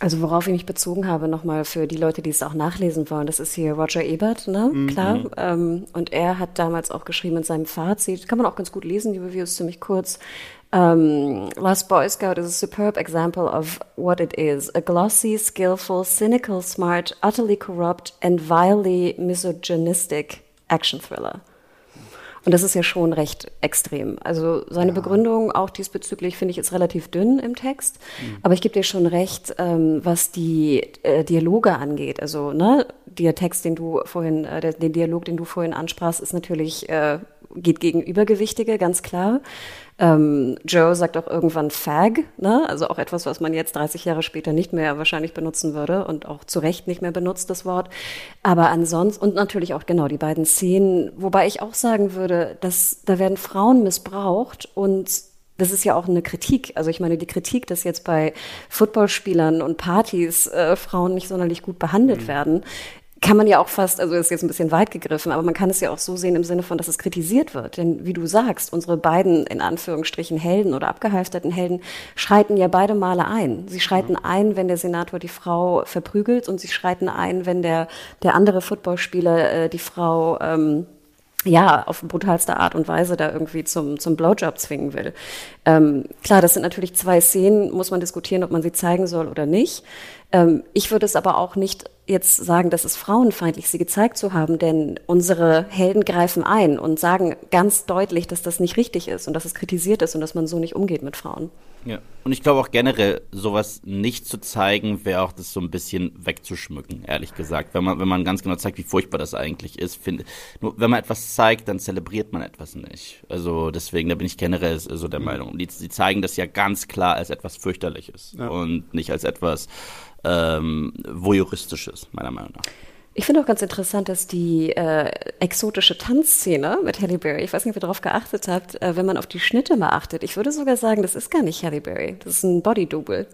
Also worauf ich mich bezogen habe, nochmal für die Leute, die es auch nachlesen wollen, das ist hier Roger Ebert, ne? Mhm. Klar. Ähm, und er hat damals auch geschrieben in seinem Fazit, kann man auch ganz gut lesen, die Review ist ziemlich kurz. Um, ähm, Last Boy Scout is a superb example of what it is. A glossy, skillful, cynical, smart, utterly corrupt and vilely misogynistic action thriller. Und das ist ja schon recht extrem. Also seine ja. Begründung auch diesbezüglich finde ich ist relativ dünn im Text. Mhm. Aber ich gebe dir schon recht, ähm, was die äh, Dialoge angeht. Also ne, der Text, den du vorhin, äh, der, den Dialog, den du vorhin ansprachst, ist natürlich äh, geht gegen Übergewichtige, ganz klar. Ähm, Joe sagt auch irgendwann Fag, ne? also auch etwas, was man jetzt 30 Jahre später nicht mehr wahrscheinlich benutzen würde und auch zu Recht nicht mehr benutzt, das Wort. Aber ansonsten, und natürlich auch genau die beiden Szenen, wobei ich auch sagen würde, dass da werden Frauen missbraucht und das ist ja auch eine Kritik. Also ich meine, die Kritik, dass jetzt bei Footballspielern und Partys äh, Frauen nicht sonderlich gut behandelt mhm. werden, kann man ja auch fast, also ist jetzt ein bisschen weit gegriffen, aber man kann es ja auch so sehen im Sinne von, dass es kritisiert wird. Denn wie du sagst, unsere beiden in Anführungsstrichen Helden oder abgehalfterten Helden schreiten ja beide Male ein. Sie schreiten mhm. ein, wenn der Senator die Frau verprügelt und sie schreiten ein, wenn der, der andere Footballspieler äh, die Frau ähm, ja, auf brutalste Art und Weise da irgendwie zum, zum Blowjob zwingen will. Ähm, klar, das sind natürlich zwei Szenen, muss man diskutieren, ob man sie zeigen soll oder nicht. Ähm, ich würde es aber auch nicht jetzt sagen, dass es frauenfeindlich, sie gezeigt zu haben, denn unsere Helden greifen ein und sagen ganz deutlich, dass das nicht richtig ist und dass es kritisiert ist und dass man so nicht umgeht mit Frauen.
Ja, und ich glaube auch generell, sowas nicht zu zeigen, wäre auch das so ein bisschen wegzuschmücken, ehrlich gesagt. Wenn man, wenn man ganz genau zeigt, wie furchtbar das eigentlich ist, finde nur wenn man etwas zeigt, dann zelebriert man etwas nicht. Also deswegen, da bin ich generell so der mhm. Meinung. Die, die zeigen das ja ganz klar als etwas fürchterliches ja. und nicht als etwas ähm, voyeuristisches, meiner Meinung nach.
Ich finde auch ganz interessant, dass die äh, exotische Tanzszene mit Halle Berry, ich weiß nicht, ob ihr darauf geachtet habt, äh, wenn man auf die Schnitte mal achtet, ich würde sogar sagen, das ist gar nicht Halle Berry, das ist ein Body-Double.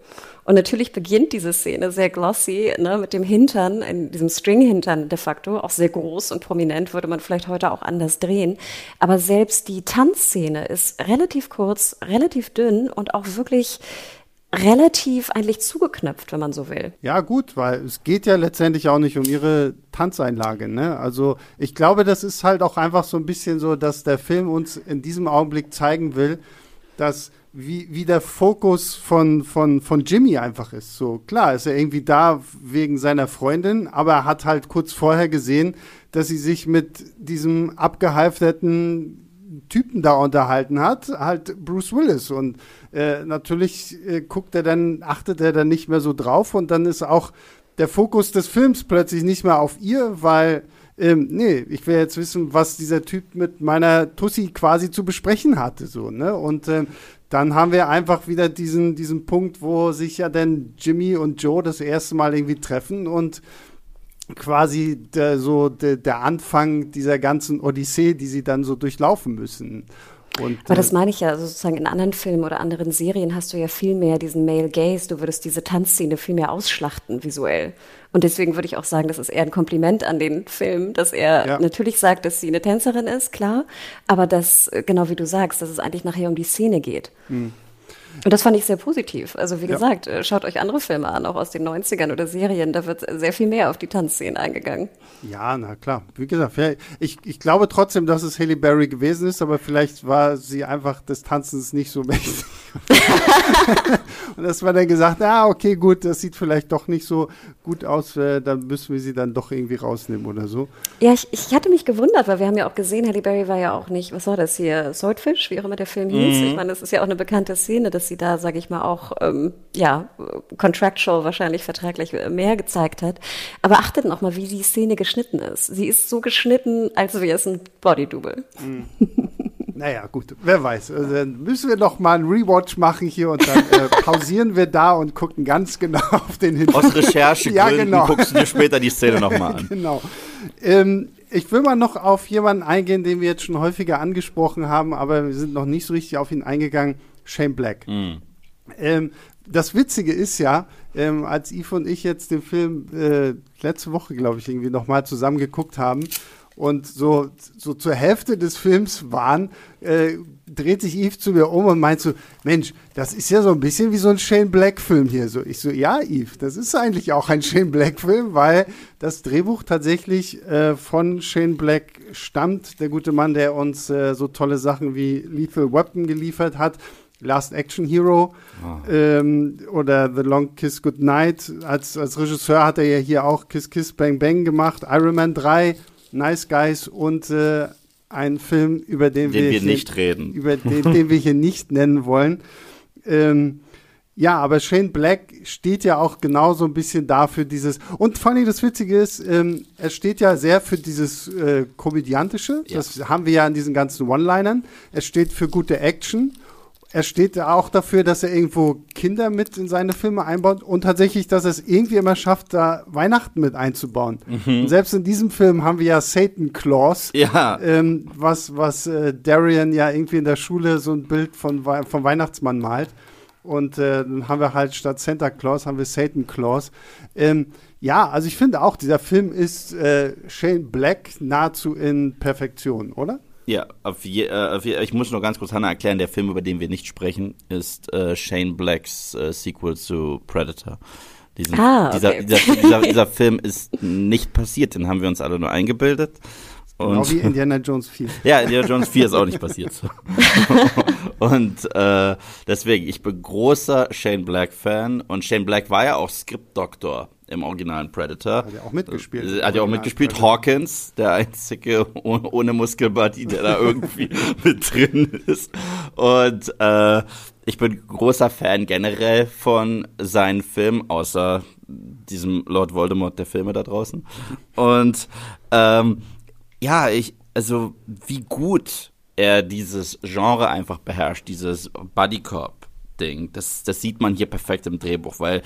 Und natürlich beginnt diese Szene sehr glossy, ne, mit dem Hintern, in diesem String-Hintern de facto, auch sehr groß und prominent, würde man vielleicht heute auch anders drehen. Aber selbst die Tanzszene ist relativ kurz, relativ dünn und auch wirklich relativ eigentlich zugeknöpft, wenn man so will.
Ja, gut, weil es geht ja letztendlich auch nicht um ihre Tanzeinlage. Ne? Also ich glaube, das ist halt auch einfach so ein bisschen so, dass der Film uns in diesem Augenblick zeigen will, dass wie, wie der Fokus von, von, von Jimmy einfach ist. So klar ist er irgendwie da wegen seiner Freundin, aber er hat halt kurz vorher gesehen, dass sie sich mit diesem abgehalfterten Typen da unterhalten hat, halt Bruce Willis. Und äh, natürlich äh, guckt er dann, achtet er dann nicht mehr so drauf und dann ist auch der Fokus des Films plötzlich nicht mehr auf ihr, weil ähm, nee, ich will jetzt wissen, was dieser Typ mit meiner Tussi quasi zu besprechen hatte, so, ne? Und ähm, dann haben wir einfach wieder diesen, diesen Punkt, wo sich ja dann Jimmy und Joe das erste Mal irgendwie treffen und quasi der, so der, der Anfang dieser ganzen Odyssee, die sie dann so durchlaufen müssen.
Und, Aber das äh, meine ich ja, also sozusagen in anderen Filmen oder anderen Serien hast du ja viel mehr diesen Male Gaze, du würdest diese Tanzszene viel mehr ausschlachten visuell. Und deswegen würde ich auch sagen, das ist eher ein Kompliment an den Film, dass er ja. natürlich sagt, dass sie eine Tänzerin ist, klar, aber dass, genau wie du sagst, dass es eigentlich nachher um die Szene geht. Mhm. Und das fand ich sehr positiv. Also wie ja. gesagt, äh, schaut euch andere Filme an, auch aus den 90ern oder Serien. Da wird sehr viel mehr auf die Tanzszenen eingegangen.
Ja, na klar. Wie gesagt, ich, ich glaube trotzdem, dass es Haley Berry gewesen ist, aber vielleicht war sie einfach des Tanzens nicht so mächtig. und dass man dann gesagt, ah, okay, gut, das sieht vielleicht doch nicht so gut aus, äh, dann müssen wir sie dann doch irgendwie rausnehmen oder so.
Ja, ich, ich hatte mich gewundert, weil wir haben ja auch gesehen, Halle Berry war ja auch nicht, was war das hier, Swordfish, wie auch immer der Film hieß. Mhm. Ich meine, das ist ja auch eine bekannte Szene, dass sie da, sage ich mal, auch, ähm, ja, contractual wahrscheinlich vertraglich mehr gezeigt hat. Aber achtet noch mal, wie die Szene geschnitten ist. Sie ist so geschnitten, als wäre es ein Bodydouble. Mhm.
Naja, gut, wer weiß. Also dann müssen wir noch mal einen Rewatch machen hier und dann äh, pausieren wir da und gucken ganz genau auf den
Hintergrund. Aus Recherchegründen ja, genau. guckst du dir später die Szene nochmal an.
genau. Ähm, ich will mal noch auf jemanden eingehen, den wir jetzt schon häufiger angesprochen haben, aber wir sind noch nicht so richtig auf ihn eingegangen. Shane Black. Mm. Ähm, das Witzige ist ja, ähm, als Yves und ich jetzt den Film äh, letzte Woche, glaube ich, irgendwie nochmal zusammen geguckt haben und so, so zur Hälfte des Films waren, äh, dreht sich Eve zu mir um und meint so, Mensch, das ist ja so ein bisschen wie so ein Shane Black-Film hier. So, ich so, ja, Eve, das ist eigentlich auch ein Shane Black-Film, weil das Drehbuch tatsächlich äh, von Shane Black stammt. Der gute Mann, der uns äh, so tolle Sachen wie Lethal Weapon geliefert hat. Last Action Hero oh. ähm, oder The Long Kiss Goodnight. Als, als Regisseur hat er ja hier auch Kiss Kiss Bang Bang gemacht, Iron Man 3 Nice Guys und äh, ein Film, über den,
den
wir,
wir
hier,
nicht reden.
Über den, den wir hier nicht nennen wollen. Ähm, ja, aber Shane Black steht ja auch genau so ein bisschen dafür dieses und vor allem das Witzige ist, ähm, er steht ja sehr für dieses äh, komödiantische. Ja. Das haben wir ja in diesen ganzen One-Linern. Er steht für gute Action er steht auch dafür, dass er irgendwo Kinder mit in seine Filme einbaut und tatsächlich, dass er es irgendwie immer schafft, da Weihnachten mit einzubauen. Mhm. Und selbst in diesem Film haben wir ja Satan Claus,
ja.
ähm, was, was äh, Darian ja irgendwie in der Schule so ein Bild von, vom Weihnachtsmann malt. Und äh, dann haben wir halt statt Santa Claus haben wir Satan Claus. Ähm, ja, also ich finde auch, dieser Film ist äh, Shane Black nahezu in Perfektion, oder?
Ja, auf je, äh, auf je, ich muss nur ganz kurz Hannah erklären, der Film, über den wir nicht sprechen, ist äh, Shane Blacks äh, Sequel zu Predator. Diesen, ah, okay. dieser, dieser, dieser, dieser Film ist nicht passiert, den haben wir uns alle nur eingebildet.
Und, genau wie Indiana Jones 4.
ja, Indiana Jones 4 ist auch nicht passiert. und äh, deswegen, ich bin großer Shane Black-Fan und Shane Black war ja auch Skriptdoktor im originalen Predator.
Hat er auch mitgespielt.
Äh, hat ja auch mitgespielt. Predator. Hawkins, der einzige ohne, ohne Muskelbuddy, der da irgendwie mit drin ist. Und äh, ich bin großer Fan generell von seinen Filmen, außer diesem Lord Voldemort der Filme da draußen. Und ähm, ja, ich, also wie gut er dieses Genre einfach beherrscht, dieses Bodycorp-Ding. Das, das sieht man hier perfekt im Drehbuch, weil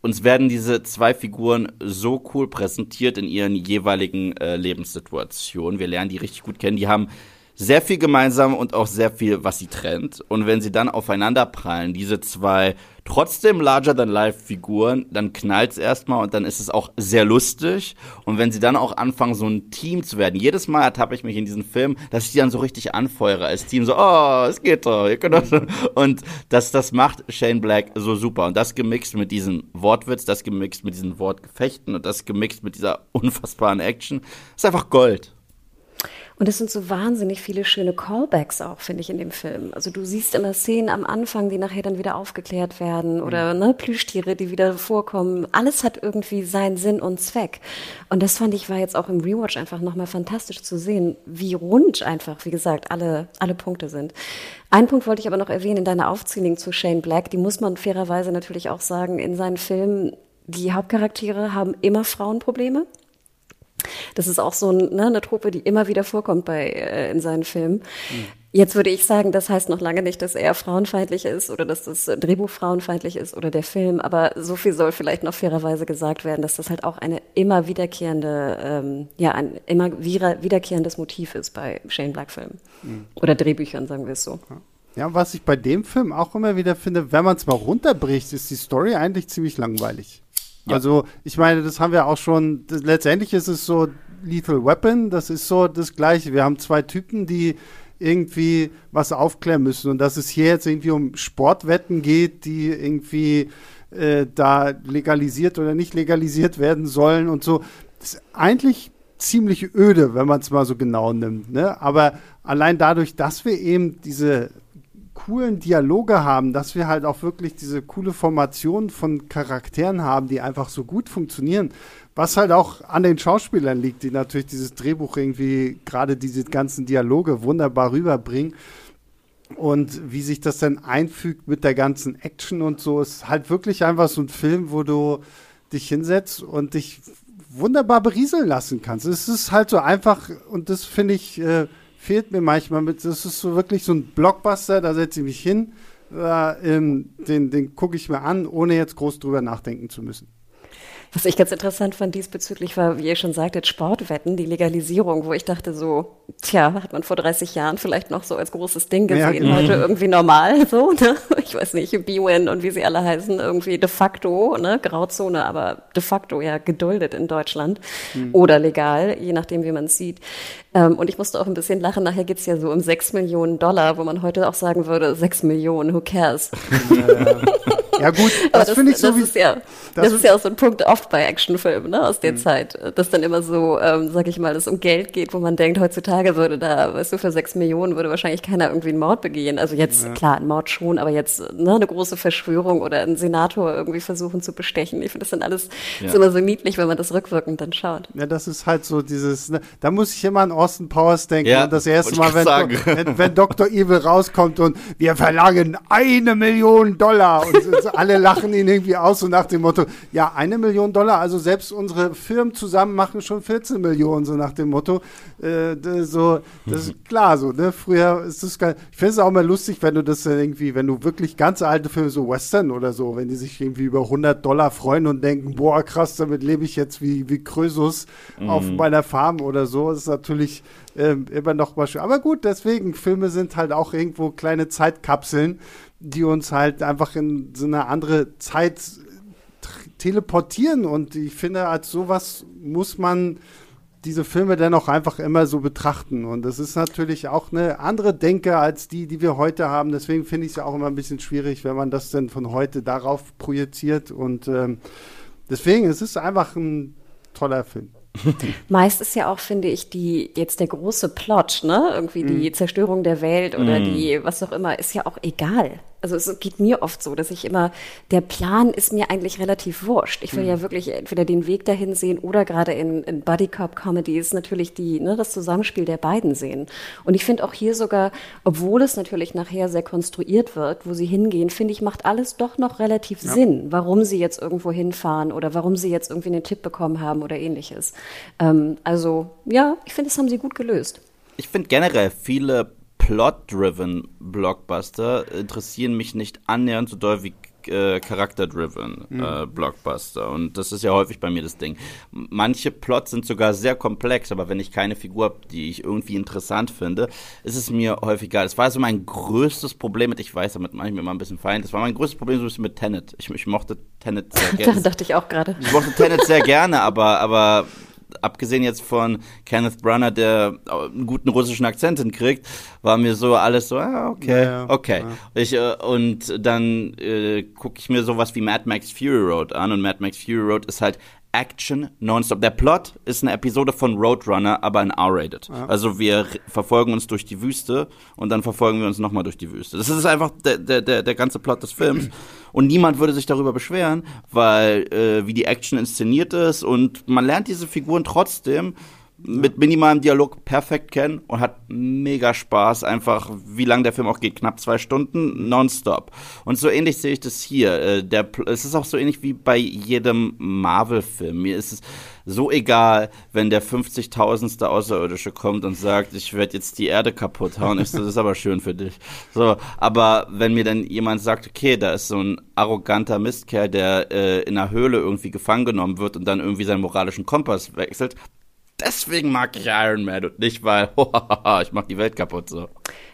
uns werden diese zwei Figuren so cool präsentiert in ihren jeweiligen äh, Lebenssituationen. Wir lernen die richtig gut kennen. Die haben sehr viel gemeinsam und auch sehr viel, was sie trennt. Und wenn sie dann aufeinander prallen, diese zwei trotzdem larger-than-life-Figuren, dann knallt's erstmal und dann ist es auch sehr lustig. Und wenn sie dann auch anfangen, so ein Team zu werden, jedes Mal ertappe ich mich in diesem Film, dass ich die dann so richtig anfeuere als Team, so, oh, es geht doch, ihr könnt doch. Und das, das macht Shane Black so super. Und das gemixt mit diesem Wortwitz, das gemixt mit diesen Wortgefechten und das gemixt mit dieser unfassbaren Action, ist einfach Gold.
Und es sind so wahnsinnig viele schöne Callbacks auch, finde ich, in dem Film. Also du siehst immer Szenen am Anfang, die nachher dann wieder aufgeklärt werden oder mhm. ne, Plüschtiere, die wieder vorkommen. Alles hat irgendwie seinen Sinn und Zweck. Und das fand ich war jetzt auch im Rewatch einfach nochmal fantastisch zu sehen, wie rund einfach, wie gesagt, alle, alle Punkte sind. Ein Punkt wollte ich aber noch erwähnen in deiner Aufzählung zu Shane Black. Die muss man fairerweise natürlich auch sagen, in seinen Filmen die Hauptcharaktere haben immer Frauenprobleme. Das ist auch so ne, eine Truppe, die immer wieder vorkommt bei äh, in seinen Filmen. Mhm. Jetzt würde ich sagen, das heißt noch lange nicht, dass er frauenfeindlich ist oder dass das Drehbuch frauenfeindlich ist oder der Film, aber so viel soll vielleicht noch fairerweise gesagt werden, dass das halt auch eine immer wiederkehrende, ähm, ja, ein immer wiederkehrendes Motiv ist bei Shane Black Filmen mhm. oder Drehbüchern, sagen wir es so.
Ja, was ich bei dem Film auch immer wieder finde, wenn man es mal runterbricht, ist die Story eigentlich ziemlich langweilig. Ja. Also, ich meine, das haben wir auch schon, das, letztendlich ist es so Lethal Weapon, das ist so das Gleiche. Wir haben zwei Typen, die irgendwie was aufklären müssen. Und dass es hier jetzt irgendwie um Sportwetten geht, die irgendwie äh, da legalisiert oder nicht legalisiert werden sollen und so. Das ist eigentlich ziemlich öde, wenn man es mal so genau nimmt. Ne? Aber allein dadurch, dass wir eben diese coolen Dialoge haben, dass wir halt auch wirklich diese coole Formation von Charakteren haben, die einfach so gut funktionieren, was halt auch an den Schauspielern liegt, die natürlich dieses Drehbuch irgendwie, gerade diese ganzen Dialoge wunderbar rüberbringen. Und wie sich das dann einfügt mit der ganzen Action und so, ist halt wirklich einfach so ein Film, wo du dich hinsetzt und dich wunderbar berieseln lassen kannst. Es ist halt so einfach und das finde ich, äh, fehlt mir manchmal mit. Das ist so wirklich so ein Blockbuster, da setze ich mich hin, äh, den, den gucke ich mir an, ohne jetzt groß drüber nachdenken zu müssen.
Was ich ganz interessant fand diesbezüglich war, wie ihr schon sagtet, Sportwetten, die Legalisierung, wo ich dachte so, tja, hat man vor 30 Jahren vielleicht noch so als großes Ding gesehen, ja, genau. heute irgendwie normal, so, ne? Ich weiß nicht, B-Win und wie sie alle heißen, irgendwie de facto, ne, Grauzone, aber de facto ja geduldet in Deutschland mhm. oder legal, je nachdem, wie man es sieht. Ähm, und ich musste auch ein bisschen lachen, nachher geht's ja so um 6 Millionen Dollar, wo man heute auch sagen würde, 6 Millionen, who cares?
Ja, ja gut, das, das finde ich so
das wie, ist ja, das, das ist ja auch so ein Punkt oft bei Actionfilmen, ne, aus der mhm. Zeit, dass dann immer so, ähm, sag ich mal, es um Geld geht, wo man denkt, heutzutage würde da, weißt du, für 6 Millionen würde wahrscheinlich keiner irgendwie einen Mord begehen. Also jetzt, ja. klar, ein Mord schon, aber jetzt ne, eine große Verschwörung oder einen Senator irgendwie versuchen zu bestechen. Ich finde, das sind alles ja. ist immer so niedlich, wenn man das rückwirkend dann schaut.
Ja, das ist halt so dieses, ne, da muss ich immer an Austin Powers denken. Ja, das erste Mal, wenn, wenn, wenn Dr. Evil rauskommt und wir verlangen eine Million Dollar und alle lachen ihn irgendwie aus so nach dem Motto, ja, eine Million Dollar, also selbst unsere Firmen zusammen machen schon 14 Millionen, so nach dem Motto. Äh, so, das ist klar so, ne? Früher ist das geil. Ich finde es auch mal lustig, wenn du das irgendwie, wenn du wirklich ganz alte Filme, so Western oder so, wenn die sich irgendwie über 100 Dollar freuen und denken, boah, krass, damit lebe ich jetzt wie, wie Krösus mhm. auf meiner Farm oder so, das ist natürlich ähm, immer noch mal schön. Aber gut, deswegen, Filme sind halt auch irgendwo kleine Zeitkapseln, die uns halt einfach in so eine andere Zeit teleportieren. Und ich finde, als sowas muss man diese Filme dennoch einfach immer so betrachten. Und das ist natürlich auch eine andere Denke als die, die wir heute haben. Deswegen finde ich es ja auch immer ein bisschen schwierig, wenn man das dann von heute darauf projiziert. Und ähm, deswegen, es ist einfach ein toller Film.
Meist ist ja auch, finde ich, die jetzt der große Plot, ne? Irgendwie die mhm. Zerstörung der Welt oder mm. die, was auch immer, ist ja auch egal also es geht mir oft so, dass ich immer, der Plan ist mir eigentlich relativ wurscht. Ich will mhm. ja wirklich entweder den Weg dahin sehen oder gerade in, in Buddy Cop Comedies natürlich die, ne, das Zusammenspiel der beiden sehen. Und ich finde auch hier sogar, obwohl es natürlich nachher sehr konstruiert wird, wo sie hingehen, finde ich, macht alles doch noch relativ ja. Sinn, warum sie jetzt irgendwo hinfahren oder warum sie jetzt irgendwie einen Tipp bekommen haben oder ähnliches. Ähm, also ja, ich finde, das haben sie gut gelöst.
Ich finde generell viele Plot-driven Blockbuster interessieren mich nicht annähernd so doll wie äh, Charakter-driven mhm. äh, Blockbuster. Und das ist ja häufig bei mir das Ding. Manche Plots sind sogar sehr komplex, aber wenn ich keine Figur habe, die ich irgendwie interessant finde, ist es mir häufig egal. Das war so mein größtes Problem mit, ich weiß, damit mache ich mir mal ein bisschen fein, das war mein größtes Problem so ein bisschen mit Tenet. Ich, ich mochte Tenet sehr gerne.
da dachte ich auch gerade.
Ich mochte Tenet sehr gerne, aber, aber abgesehen jetzt von Kenneth Branagh, der einen guten russischen Akzent hinkriegt, war mir so alles so, ah, okay, ja, okay. Ja. Ich, äh, und dann äh, gucke ich mir sowas wie Mad Max Fury Road an und Mad Max Fury Road ist halt Action nonstop. Der Plot ist eine Episode von Roadrunner, aber ein R-rated. Ja. Also wir verfolgen uns durch die Wüste und dann verfolgen wir uns nochmal durch die Wüste. Das ist einfach der, der, der, der ganze Plot des Films. Und niemand würde sich darüber beschweren, weil äh, wie die Action inszeniert ist und man lernt diese Figuren trotzdem mit minimalem Dialog perfekt kennen und hat mega Spaß. Einfach, wie lang der Film auch geht, knapp zwei Stunden, nonstop. Und so ähnlich sehe ich das hier. Äh, der, es ist auch so ähnlich wie bei jedem Marvel-Film. Mir ist es so egal, wenn der 50.000. Außerirdische kommt und sagt, ich werde jetzt die Erde kaputt hauen. So, das ist aber schön für dich. So, aber wenn mir dann jemand sagt, okay, da ist so ein arroganter Mistkerl, der äh, in einer Höhle irgendwie gefangen genommen wird und dann irgendwie seinen moralischen Kompass wechselt, deswegen mag ich Iron Man und nicht, weil ich mach die Welt kaputt so.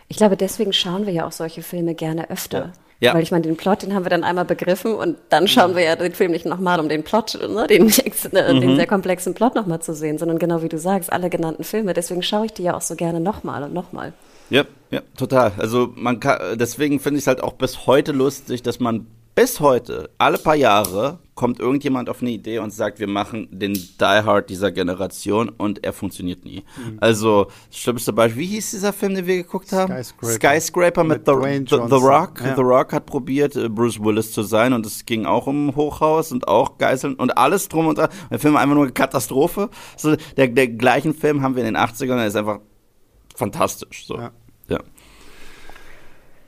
Ich glaube, deswegen schauen wir ja auch solche Filme gerne öfter. Ja. Weil ich meine, den Plot, den haben wir dann einmal begriffen und dann schauen wir ja den Film nicht nochmal, um den Plot, ne, den, äh, mhm. den sehr komplexen Plot nochmal zu sehen, sondern genau wie du sagst, alle genannten Filme. Deswegen schaue ich die ja auch so gerne nochmal und nochmal.
Ja, ja, total. Also man kann, deswegen finde ich es halt auch bis heute lustig, dass man bis heute, alle paar Jahre, kommt irgendjemand auf eine Idee und sagt, wir machen den Die Hard dieser Generation und er funktioniert nie. Mhm. Also, das schlimmste Beispiel, wie hieß dieser Film, den wir geguckt haben? Skyscraper, Skyscraper mit, mit The, The, The, Rock. Ja. The Rock hat probiert, äh, Bruce Willis zu sein und es ging auch um Hochhaus und auch Geiseln und alles drum und dran. Der Film war einfach nur eine Katastrophe. So, der, der gleichen Film haben wir in den 80ern, der ist einfach fantastisch. So. Ja.
ja.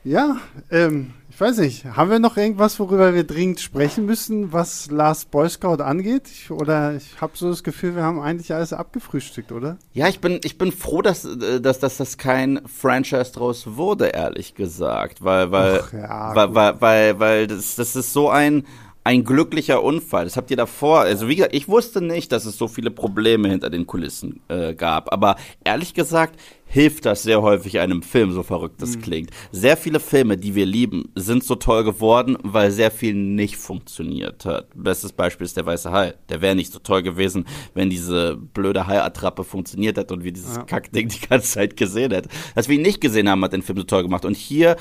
Ja, ähm, weiß nicht, haben wir noch irgendwas, worüber wir dringend sprechen müssen, was Last Boy Scout angeht? Ich, oder ich habe so das Gefühl, wir haben eigentlich alles abgefrühstückt, oder?
Ja, ich bin, ich bin froh, dass, äh, dass, dass das kein Franchise draus wurde, ehrlich gesagt. Weil, weil, Ach, ja, weil, weil, weil, weil das, das ist so ein ein glücklicher Unfall. Das habt ihr davor. Also wie gesagt, ich wusste nicht, dass es so viele Probleme hinter den Kulissen äh, gab. Aber ehrlich gesagt hilft das sehr häufig einem Film, so verrückt das mhm. klingt. Sehr viele Filme, die wir lieben, sind so toll geworden, weil sehr viel nicht funktioniert hat. Bestes Beispiel ist der Weiße Hai. Der wäre nicht so toll gewesen, wenn diese blöde Hai-Attrappe funktioniert hätte und wir dieses ja. Kackding die ganze Zeit gesehen hätten. Dass wir ihn nicht gesehen haben, hat den Film so toll gemacht. Und hier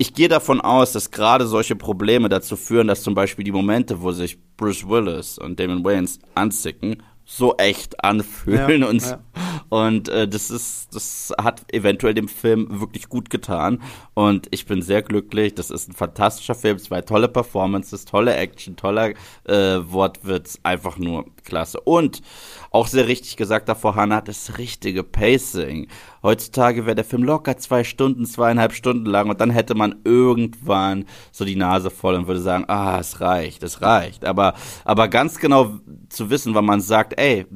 ich gehe davon aus, dass gerade solche Probleme dazu führen, dass zum Beispiel die Momente, wo sich Bruce Willis und Damon Wayans anzicken, so echt anfühlen ja, und ja. und äh, das ist das hat eventuell dem Film wirklich gut getan und ich bin sehr glücklich das ist ein fantastischer Film zwei tolle Performances tolle Action toller äh, Wortwitz einfach nur klasse und auch sehr richtig gesagt davor Hannah das richtige Pacing Heutzutage wäre der Film locker zwei Stunden, zweieinhalb Stunden lang und dann hätte man irgendwann so die Nase voll und würde sagen, ah, es reicht, es reicht. Aber, aber ganz genau zu wissen, wann man sagt, ey,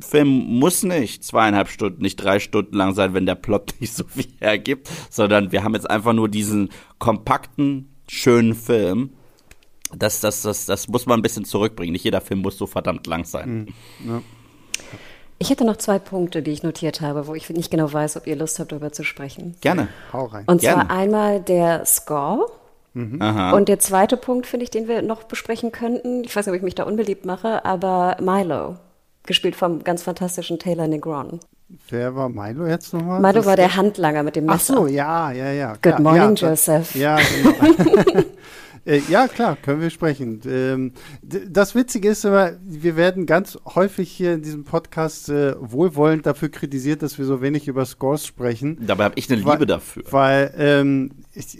Film muss nicht zweieinhalb Stunden, nicht drei Stunden lang sein, wenn der Plot nicht so viel hergibt, sondern wir haben jetzt einfach nur diesen kompakten, schönen Film. Das, das, das, das muss man ein bisschen zurückbringen. Nicht jeder Film muss so verdammt lang sein. Mhm. Ja.
Ich hätte noch zwei Punkte, die ich notiert habe, wo ich nicht genau weiß, ob ihr Lust habt, darüber zu sprechen.
Gerne.
Hau rein. Und Gerne. zwar einmal der Score. Mhm. Und der zweite Punkt, finde ich, den wir noch besprechen könnten, ich weiß nicht, ob ich mich da unbeliebt mache, aber Milo, gespielt vom ganz fantastischen Taylor Negron.
Wer war Milo jetzt nochmal?
Milo war der Handlanger mit dem Messer.
Ach so, ja, ja, ja.
Good morning, ja, Joseph.
Ja, genau. Äh, ja, klar, können wir sprechen. Ähm, das Witzige ist immer, wir werden ganz häufig hier in diesem Podcast äh, wohlwollend dafür kritisiert, dass wir so wenig über Scores sprechen.
Dabei habe ich eine Liebe weil, dafür.
Weil ähm, ich,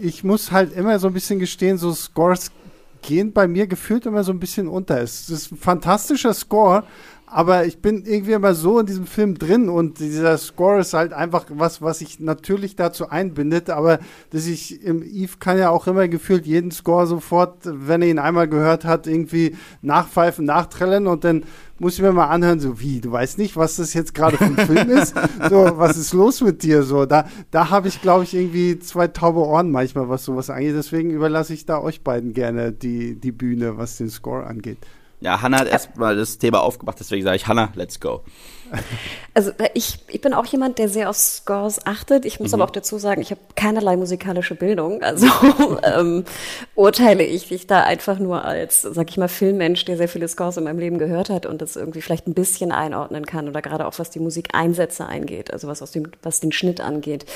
ich muss halt immer so ein bisschen gestehen, so Scores gehen bei mir gefühlt immer so ein bisschen unter. Es ist ein fantastischer Score, aber ich bin irgendwie immer so in diesem Film drin und dieser Score ist halt einfach was, was sich natürlich dazu einbindet, aber dass ich im Eve kann ja auch immer gefühlt jeden Score sofort, wenn er ihn einmal gehört hat, irgendwie nachpfeifen, nachtrillen und dann muss ich mir mal anhören, so wie, du weißt nicht, was das jetzt gerade für ein Film ist? So, was ist los mit dir? So, da, da habe ich, glaube ich, irgendwie zwei taube Ohren manchmal, was sowas angeht. Deswegen überlasse ich da euch beiden gerne die, die Bühne, was den Score angeht.
Ja, Hannah hat erstmal das Thema aufgemacht, deswegen sage ich, Hannah, let's go.
Also äh, ich, ich bin auch jemand, der sehr auf Scores achtet. Ich muss mhm. aber auch dazu sagen, ich habe keinerlei musikalische Bildung. Also ähm, urteile ich dich da einfach nur als, sag ich mal, Filmmensch, der sehr viele Scores in meinem Leben gehört hat und das irgendwie vielleicht ein bisschen einordnen kann oder gerade auch was die Musikeinsätze eingeht, also was aus dem, was den Schnitt angeht.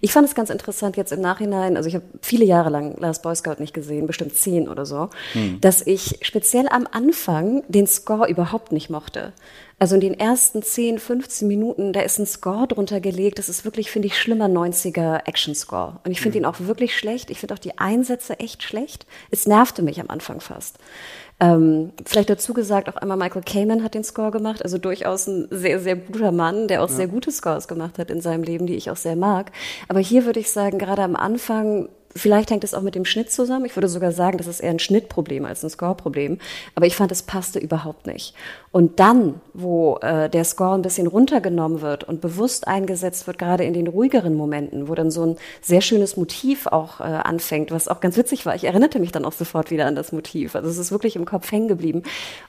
Ich fand es ganz interessant jetzt im Nachhinein, also ich habe viele Jahre lang Last Boy Scout nicht gesehen, bestimmt zehn oder so, mhm. dass ich speziell am Anfang den Score überhaupt nicht mochte. Also in den ersten 10, 15 Minuten, da ist ein Score drunter gelegt. Das ist wirklich, finde ich, schlimmer 90er Action-Score. Und ich finde mhm. ihn auch wirklich schlecht. Ich finde auch die Einsätze echt schlecht. Es nervte mich am Anfang fast. Ähm, vielleicht dazu gesagt, auch einmal Michael Kamen hat den Score gemacht, also durchaus ein sehr, sehr guter Mann, der auch ja. sehr gute Scores gemacht hat in seinem Leben, die ich auch sehr mag. Aber hier würde ich sagen, gerade am Anfang Vielleicht hängt es auch mit dem Schnitt zusammen. Ich würde sogar sagen, das ist eher ein Schnittproblem als ein Scoreproblem. Aber ich fand, es passte überhaupt nicht. Und dann, wo äh, der Score ein bisschen runtergenommen wird und bewusst eingesetzt wird, gerade in den ruhigeren Momenten, wo dann so ein sehr schönes Motiv auch äh, anfängt, was auch ganz witzig war. Ich erinnerte mich dann auch sofort wieder an das Motiv. Also es ist wirklich im Kopf hängen geblieben.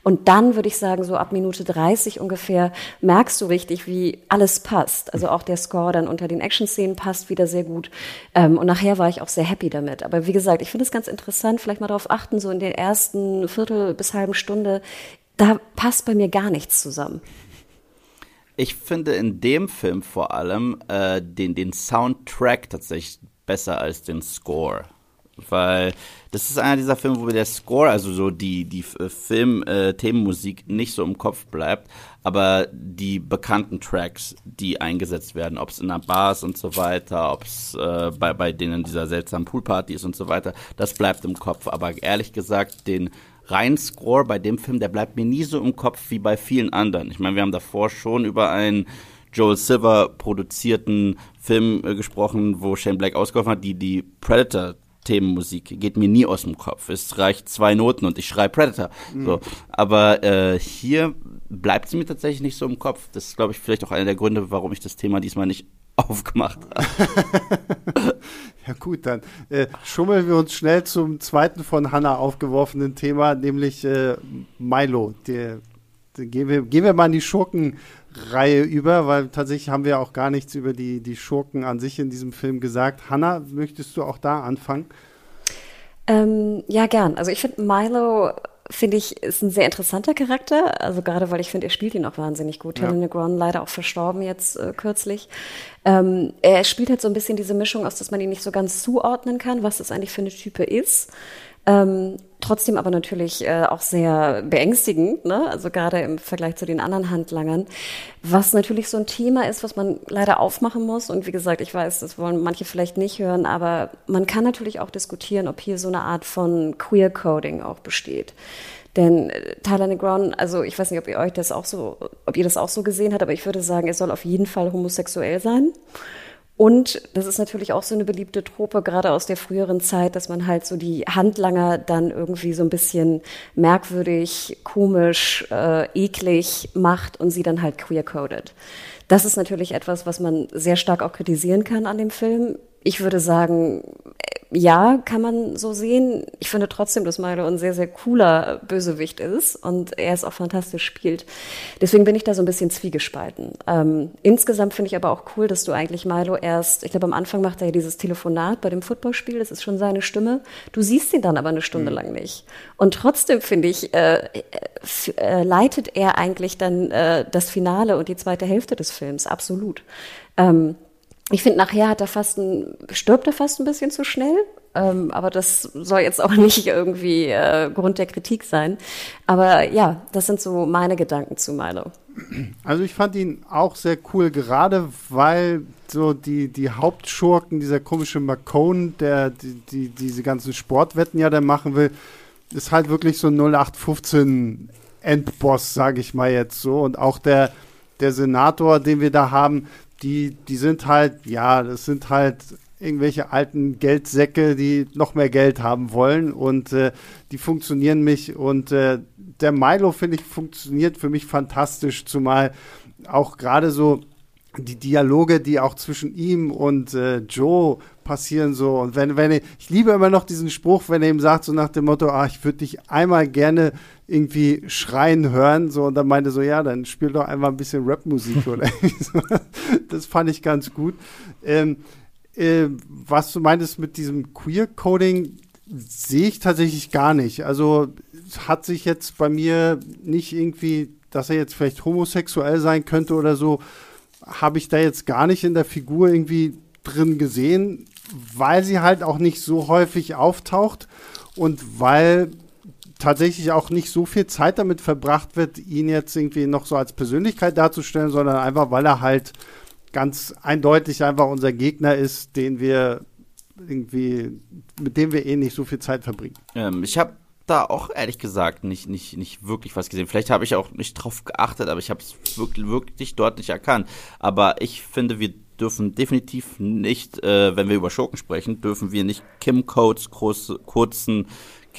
Und dann würde ich sagen, so ab Minute 30 ungefähr merkst du richtig, wie alles passt. Also auch der Score dann unter den Action-Szenen passt wieder sehr gut. Ähm, und nachher war ich auch sehr happy damit. Aber wie gesagt, ich finde es ganz interessant, vielleicht mal darauf achten, so in der ersten Viertel bis halben Stunde, da passt bei mir gar nichts zusammen.
Ich finde in dem Film vor allem äh, den, den Soundtrack tatsächlich besser als den Score. Weil das ist einer dieser Filme, wo der Score, also so die, die Film-Themenmusik äh, nicht so im Kopf bleibt, aber die bekannten Tracks, die eingesetzt werden, ob es in der Bars und so weiter, ob es äh, bei, bei denen dieser seltsamen Poolparty ist und so weiter, das bleibt im Kopf. Aber ehrlich gesagt, den rein Score bei dem Film, der bleibt mir nie so im Kopf wie bei vielen anderen. Ich meine, wir haben davor schon über einen Joel Silver produzierten Film äh, gesprochen, wo Shane Black ausgeholfen hat, die die Predator Themenmusik geht mir nie aus dem Kopf. Es reicht zwei Noten und ich schreibe Predator. Mhm. So. Aber äh, hier bleibt sie mir tatsächlich nicht so im Kopf. Das ist, glaube ich, vielleicht auch einer der Gründe, warum ich das Thema diesmal nicht aufgemacht habe.
ja gut, dann äh, schummeln wir uns schnell zum zweiten von Hannah aufgeworfenen Thema, nämlich äh, Milo. Die, die, gehen, wir, gehen wir mal in die Schurken. Reihe über, weil tatsächlich haben wir auch gar nichts über die, die Schurken an sich in diesem Film gesagt. Hanna, möchtest du auch da anfangen?
Ähm, ja, gern. Also ich finde Milo finde ich, ist ein sehr interessanter Charakter. Also gerade, weil ich finde, er spielt ihn auch wahnsinnig gut. Ja. Helen Negron leider auch verstorben jetzt äh, kürzlich. Ähm, er spielt halt so ein bisschen diese Mischung aus, dass man ihn nicht so ganz zuordnen kann, was das eigentlich für eine Type ist. Ähm, trotzdem aber natürlich äh, auch sehr beängstigend, ne? also gerade im Vergleich zu den anderen Handlangern, was natürlich so ein Thema ist, was man leider aufmachen muss. Und wie gesagt, ich weiß, das wollen manche vielleicht nicht hören, aber man kann natürlich auch diskutieren, ob hier so eine Art von Queer Coding auch besteht. Denn äh, Tyler Negron, also ich weiß nicht, ob ihr euch das auch so, ob ihr das auch so gesehen habt, aber ich würde sagen, er soll auf jeden Fall homosexuell sein. Und das ist natürlich auch so eine beliebte Trope, gerade aus der früheren Zeit, dass man halt so die Handlanger dann irgendwie so ein bisschen merkwürdig, komisch, äh, eklig macht und sie dann halt queer-coded. Das ist natürlich etwas, was man sehr stark auch kritisieren kann an dem Film. Ich würde sagen, ja, kann man so sehen. Ich finde trotzdem, dass Milo ein sehr, sehr cooler Bösewicht ist und er es auch fantastisch spielt. Deswegen bin ich da so ein bisschen zwiegespalten. Ähm, insgesamt finde ich aber auch cool, dass du eigentlich Milo erst, ich glaube, am Anfang macht er ja dieses Telefonat bei dem Footballspiel, das ist schon seine Stimme. Du siehst ihn dann aber eine Stunde mhm. lang nicht. Und trotzdem finde ich, äh, äh, leitet er eigentlich dann äh, das Finale und die zweite Hälfte des Films, absolut. Ähm, ich finde, nachher hat er fast ein, stirbt er fast ein bisschen zu schnell. Ähm, aber das soll jetzt auch nicht irgendwie äh, Grund der Kritik sein. Aber ja, das sind so meine Gedanken zu Milo.
Also ich fand ihn auch sehr cool, gerade weil so die, die Hauptschurken, dieser komische McCone, der die, die, diese ganzen Sportwetten ja dann machen will, ist halt wirklich so ein 0815 Endboss, sage ich mal jetzt so. Und auch der, der Senator, den wir da haben, die, die sind halt, ja, das sind halt irgendwelche alten Geldsäcke, die noch mehr Geld haben wollen und äh, die funktionieren mich und äh, der Milo, finde ich, funktioniert für mich fantastisch, zumal auch gerade so die Dialoge, die auch zwischen ihm und äh, Joe passieren so. Und wenn wenn ich, ich liebe immer noch diesen Spruch, wenn er ihm sagt so nach dem Motto, ah, ich würde dich einmal gerne irgendwie schreien hören so und dann meinte so ja, dann spiel doch einmal ein bisschen Rapmusik oder so. Das fand ich ganz gut. Ähm, äh, was du meintest mit diesem Queer Coding sehe ich tatsächlich gar nicht. Also hat sich jetzt bei mir nicht irgendwie, dass er jetzt vielleicht homosexuell sein könnte oder so, habe ich da jetzt gar nicht in der Figur irgendwie drin gesehen, weil sie halt auch nicht so häufig auftaucht und weil tatsächlich auch nicht so viel Zeit damit verbracht wird, ihn jetzt irgendwie noch so als Persönlichkeit darzustellen, sondern einfach, weil er halt ganz eindeutig einfach unser Gegner ist, den wir irgendwie, mit dem wir eh nicht so viel Zeit verbringen.
Ähm, ich habe da auch ehrlich gesagt nicht, nicht, nicht wirklich was gesehen. Vielleicht habe ich auch nicht drauf geachtet, aber ich habe es wirklich, wirklich dort nicht erkannt. Aber ich finde, wir dürfen definitiv nicht, äh, wenn wir über Schurken sprechen, dürfen wir nicht Kim Coates kurzen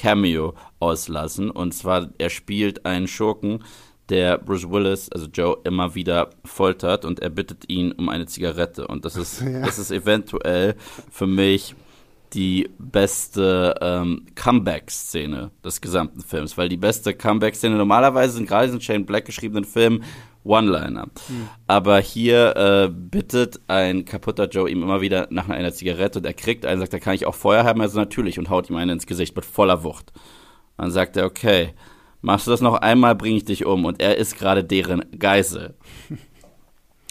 Cameo auslassen. Und zwar, er spielt einen Schurken, der Bruce Willis, also Joe, immer wieder foltert und er bittet ihn um eine Zigarette. Und das ist, ja. das ist eventuell für mich die beste ähm, Comeback-Szene des gesamten Films, weil die beste Comeback-Szene normalerweise sind gerade in Shane Black geschriebenen Filmen One-Liner. Mhm. Aber hier äh, bittet ein kaputter Joe ihm immer wieder nach einer Zigarette und er kriegt einen, sagt er, kann ich auch Feuer haben? Also natürlich und haut ihm einen ins Gesicht mit voller Wucht. Dann sagt er, okay, machst du das noch einmal, bringe ich dich um. Und er ist gerade deren Geisel.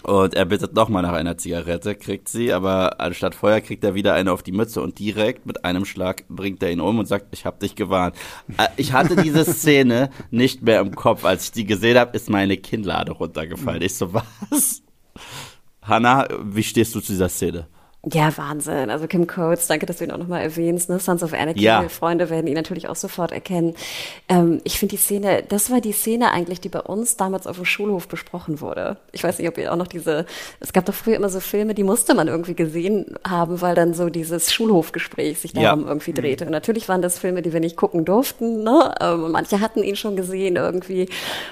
Und er bittet nochmal nach einer Zigarette, kriegt sie, aber anstatt Feuer kriegt er wieder eine auf die Mütze und direkt mit einem Schlag bringt er ihn um und sagt, ich hab dich gewarnt. Äh, ich hatte diese Szene nicht mehr im Kopf. Als ich die gesehen habe, ist meine Kinnlade runtergefallen. Ich so, was? Hanna, wie stehst du zu dieser Szene?
Ja, Wahnsinn. Also Kim Coates, danke, dass du ihn auch nochmal erwähnst. Ne? Sons of Anarchy, ja. Freunde werden ihn natürlich auch sofort erkennen. Ähm, ich finde die Szene, das war die Szene eigentlich, die bei uns damals auf dem Schulhof besprochen wurde. Ich weiß nicht, ob ihr auch noch diese, es gab doch früher immer so Filme, die musste man irgendwie gesehen haben, weil dann so dieses Schulhofgespräch sich darum ja. irgendwie drehte. Und natürlich waren das Filme, die wir nicht gucken durften. Ne? Ähm, manche hatten ihn schon gesehen irgendwie.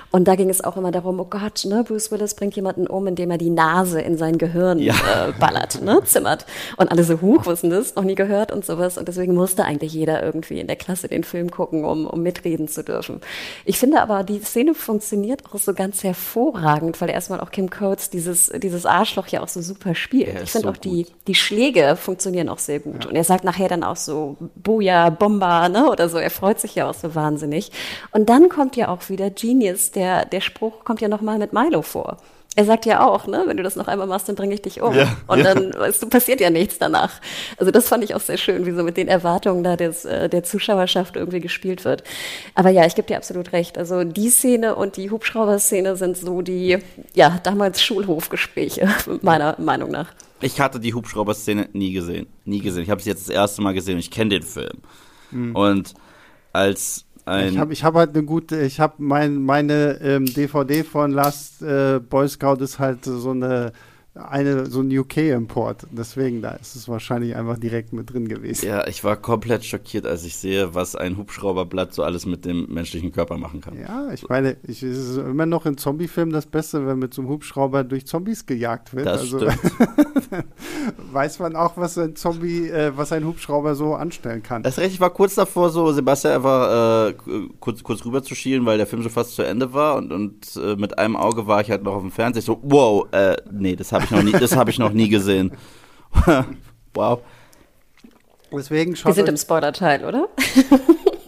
Und da ging es auch immer darum, oh Gott, ne, Bruce Willis bringt jemanden um, indem er die Nase in sein Gehirn ja. äh, ballert, ne, zimmert hat. Und alle so, hoch, was denn das? Noch nie gehört und sowas. Und deswegen musste eigentlich jeder irgendwie in der Klasse den Film gucken, um, um mitreden zu dürfen. Ich finde aber, die Szene funktioniert auch so ganz hervorragend, weil erstmal auch Kim Coates dieses, dieses Arschloch ja auch so super spielt. Ich finde so auch die, die Schläge funktionieren auch sehr gut. Ja. Und er sagt nachher dann auch so, Boja, Bomba, ne, oder so. Er freut sich ja auch so wahnsinnig. Und dann kommt ja auch wieder Genius, der, der Spruch kommt ja nochmal mit Milo vor er sagt ja auch, ne, wenn du das noch einmal machst, dann bringe ich dich um. Ja, und ja. dann weißt du, passiert ja nichts danach. Also das fand ich auch sehr schön, wie so mit den Erwartungen da des, äh, der Zuschauerschaft irgendwie gespielt wird. Aber ja, ich gebe dir absolut recht. Also die Szene und die Hubschrauber-Szene sind so die, ja, damals Schulhofgespräche, meiner Meinung nach.
Ich hatte die Hubschrauber-Szene nie gesehen. Nie gesehen. Ich habe sie jetzt das erste Mal gesehen und ich kenne den Film. Mhm. Und als
ein. Ich habe ich hab halt eine gute, ich habe mein, meine ähm, DVD von Last äh, Boy Scout ist halt so eine eine, so ein UK-Import. Deswegen, da ist es wahrscheinlich einfach direkt mit drin gewesen.
Ja, ich war komplett schockiert, als ich sehe, was ein Hubschrauberblatt so alles mit dem menschlichen Körper machen kann.
Ja, ich meine, ich, es ist immer noch in Zombiefilmen das Beste, wenn mit so einem Hubschrauber durch Zombies gejagt wird.
Das also, stimmt.
weiß man auch, was ein Zombie, äh, was ein Hubschrauber so anstellen kann.
Das recht, ich war kurz davor, so Sebastian einfach äh, kurz, kurz rüber zu schielen, weil der Film schon fast zu Ende war und, und äh, mit einem Auge war ich halt noch auf dem Fernseher. So, wow, äh, nee, das habe ich noch nie, das habe ich noch nie gesehen. wow.
Deswegen Wir sind im Spoiler-Teil, oder?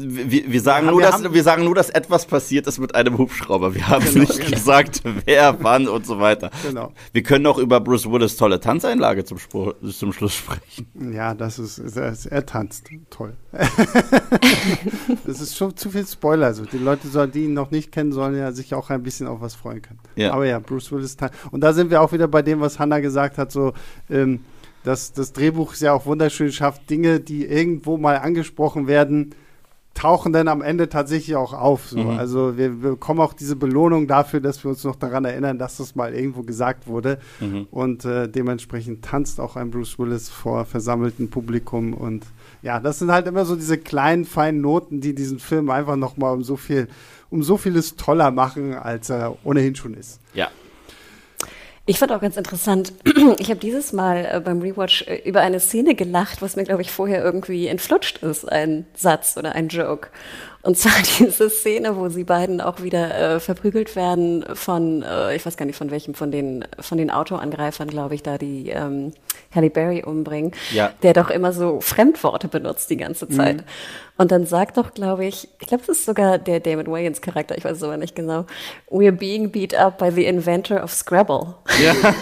wir, wir, sagen ja, nur, wir, dass, wir sagen nur, dass etwas passiert ist mit einem Hubschrauber. Wir haben genau, nicht genau. gesagt, wer, wann und so weiter. Genau. Wir können auch über Bruce Willis tolle Tanzeinlage zum, zum Schluss sprechen.
Ja, das ist, ist er tanzt. Toll. das ist schon zu viel Spoiler. Also die Leute, die ihn noch nicht kennen, sollen ja sich auch ein bisschen auf was freuen können. Ja. Aber ja, Bruce Willis tanzt. Und da sind wir auch wieder bei dem, was Hannah gesagt hat, so, ähm, dass das Drehbuch es ja auch wunderschön schafft, Dinge, die irgendwo mal angesprochen werden, tauchen dann am Ende tatsächlich auch auf. So. Mhm. Also wir, wir, bekommen auch diese Belohnung dafür, dass wir uns noch daran erinnern, dass das mal irgendwo gesagt wurde. Mhm. Und äh, dementsprechend tanzt auch ein Bruce Willis vor versammeltem Publikum. Und ja, das sind halt immer so diese kleinen, feinen Noten, die diesen Film einfach noch mal um so viel, um so vieles toller machen, als er ohnehin schon ist.
Ja,
ich fand auch ganz interessant, ich habe dieses Mal äh, beim Rewatch äh, über eine Szene gelacht, was mir, glaube ich, vorher irgendwie entflutscht ist, ein Satz oder ein Joke. Und zwar diese Szene, wo sie beiden auch wieder äh, verprügelt werden von, äh, ich weiß gar nicht von welchem, von den, von den Autoangreifern, glaube ich, da die ähm, Halle Berry umbringen, ja. der doch immer so Fremdworte benutzt die ganze Zeit. Mhm. Und dann sagt doch, glaube ich, ich glaube, das ist sogar der David Wayans Charakter, ich weiß es aber nicht genau, we're being beat up by the inventor of Scrabble. Ja.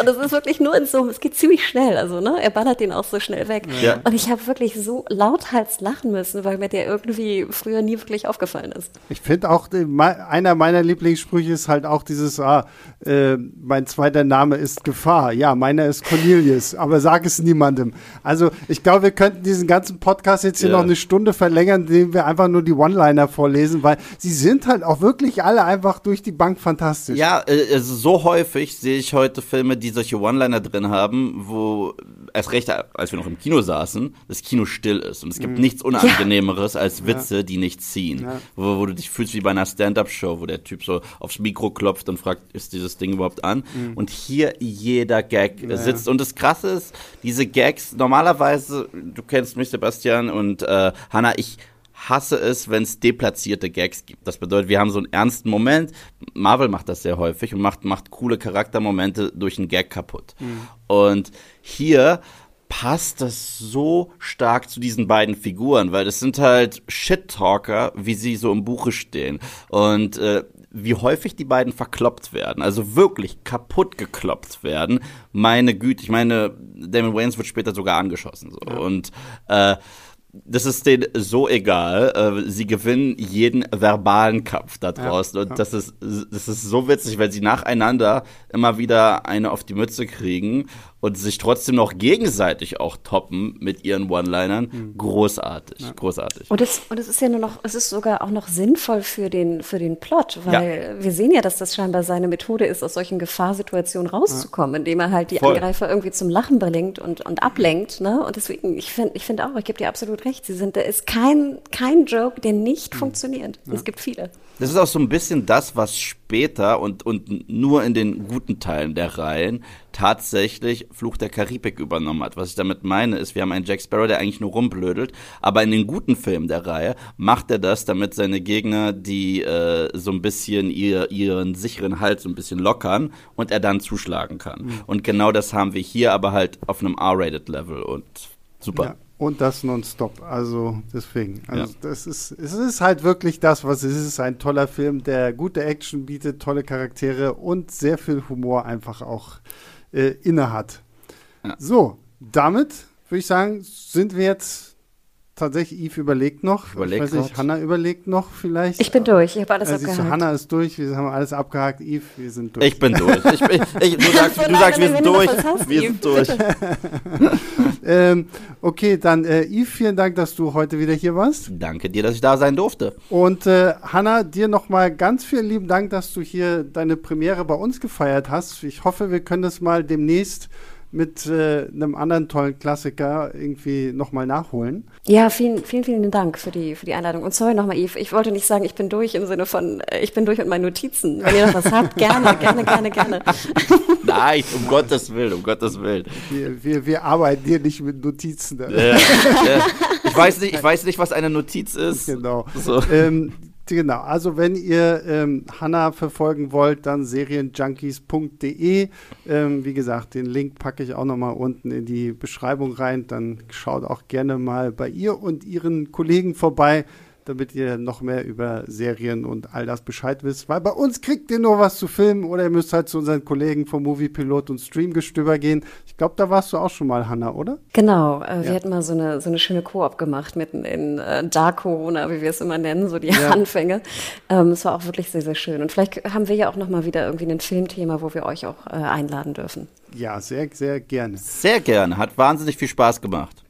und es ist wirklich nur in so, es geht ziemlich schnell, also ne, er ballert den auch so schnell weg. Ja. Und ich habe wirklich so lauthals lachen müssen, weil mir der irgendwie früher nie wirklich aufgefallen ist.
Ich finde auch, einer meiner Lieblingssprüche ist halt auch dieses, ah, äh, mein zweiter Name ist Gefahr. Ja, meiner ist Cornelius, aber sag es niemandem. Also ich glaube, wir könnten diesen ganzen Podcast jetzt hier ja. noch eine Stunde verlängern, indem wir einfach nur die One-Liner vorlesen, weil sie sind halt auch wirklich alle einfach durch die Bank fantastisch.
Ja, äh, also so häufig sehe ich heute Filme, die solche One-Liner drin haben, wo erst recht, als wir noch im Kino saßen, das Kino still ist. Und es gibt mhm. nichts Unangenehmeres ja. als Witze, ja. die nicht ziehen. Wo, wo, du dich fühlst wie bei einer Stand-Up-Show, wo der Typ so aufs Mikro klopft und fragt, ist dieses Ding überhaupt an? Mhm. Und hier jeder Gag sitzt. Und das Krasse ist, diese Gags, normalerweise, du kennst mich, Sebastian und äh, Hanna, ich hasse es, wenn es deplatzierte Gags gibt. Das bedeutet, wir haben so einen ernsten Moment. Marvel macht das sehr häufig und macht, macht coole Charaktermomente durch einen Gag kaputt. Mhm. Und hier passt das so stark zu diesen beiden Figuren, weil das sind halt Shit-Talker, wie sie so im Buche stehen. Und äh, wie häufig die beiden verkloppt werden, also wirklich kaputt gekloppt werden. Meine Güte, ich meine, Damon Wayans wird später sogar angeschossen. So. Ja. Und äh, das ist denen so egal. Äh, sie gewinnen jeden verbalen Kampf da draußen. Ja, und das ist, das ist so witzig, weil sie nacheinander immer wieder eine auf die Mütze kriegen und sich trotzdem noch gegenseitig auch toppen mit ihren One-Linern. Mhm. Großartig, ja. großartig.
Und es, und es ist ja nur noch, es ist sogar auch noch sinnvoll für den, für den Plot, weil wir sehen ja, dass das scheinbar seine Methode ist, aus solchen Gefahrsituationen rauszukommen, indem er halt die Voll. Angreifer irgendwie zum Lachen bringt und, und ablenkt. Ne? Und deswegen, ich finde ich finde auch, ich gebe dir absolut recht, sie sind, da ist kein, kein Joke, der nicht mhm. funktioniert. Es gibt viele.
Das ist auch so ein bisschen das, was später und, und nur in den guten Teilen der Reihen tatsächlich Fluch der Karibik übernommen hat. Was ich damit meine, ist, wir haben einen Jack Sparrow, der eigentlich nur rumblödelt, aber in den guten Filmen der Reihe macht er das, damit seine Gegner, die äh, so ein bisschen ihr, ihren sicheren Halt so ein bisschen lockern und er dann zuschlagen kann. Mhm. Und genau das haben wir hier, aber halt auf einem R-Rated-Level und super.
Ja. Und das nonstop. Also deswegen. Also ja. das ist, es ist halt wirklich das, was es ist. Ein toller Film, der gute Action bietet, tolle Charaktere und sehr viel Humor einfach auch äh, inne hat. Ja. So, damit würde ich sagen, sind wir jetzt tatsächlich, Yves überlegt noch.
Überleg
ich weiß nicht, Hanna überlegt noch vielleicht.
Ich bin durch, ich habe alles
also
abgehakt.
Hanna ist durch, wir haben alles abgehakt. Yves, wir sind durch.
Ich bin durch. Ich, ich, ich, du sagst, du sagst wir sind durch. wir sind durch.
ähm, okay, dann äh, Yves, vielen Dank, dass du heute wieder hier warst.
Danke dir, dass ich da sein durfte.
Und äh, Hanna, dir nochmal ganz vielen lieben Dank, dass du hier deine Premiere bei uns gefeiert hast. Ich hoffe, wir können das mal demnächst mit äh, einem anderen tollen Klassiker irgendwie nochmal nachholen.
Ja, vielen, vielen, vielen Dank für die, für die Einladung. Und sorry nochmal, Yves, ich wollte nicht sagen, ich bin durch im Sinne von, äh, ich bin durch mit meinen Notizen. Wenn ihr noch was habt, gerne, gerne, gerne, gerne.
Nein, um Gottes Willen, um Gottes Willen.
Wir, wir, wir arbeiten hier nicht mit Notizen.
Ja, ja. Ich, weiß nicht, ich weiß nicht, was eine Notiz ist.
Genau. So. Ähm, Genau, also wenn ihr ähm, Hanna verfolgen wollt, dann serienjunkies.de. Ähm, wie gesagt, den Link packe ich auch nochmal unten in die Beschreibung rein. Dann schaut auch gerne mal bei ihr und ihren Kollegen vorbei damit ihr noch mehr über Serien und all das Bescheid wisst. Weil bei uns kriegt ihr nur was zu filmen oder ihr müsst halt zu unseren Kollegen vom Moviepilot und Streamgestöber gehen. Ich glaube, da warst du auch schon mal, Hanna, oder?
Genau. Äh, wir ja. hatten mal so eine, so eine schöne Koop gemacht mitten in äh, Dark Corona, wie wir es immer nennen, so die ja. Anfänge. Ähm, es war auch wirklich sehr, sehr schön. Und vielleicht haben wir ja auch noch mal wieder irgendwie ein Filmthema, wo wir euch auch äh, einladen dürfen.
Ja, sehr, sehr gerne.
Sehr gerne. Hat wahnsinnig viel Spaß gemacht.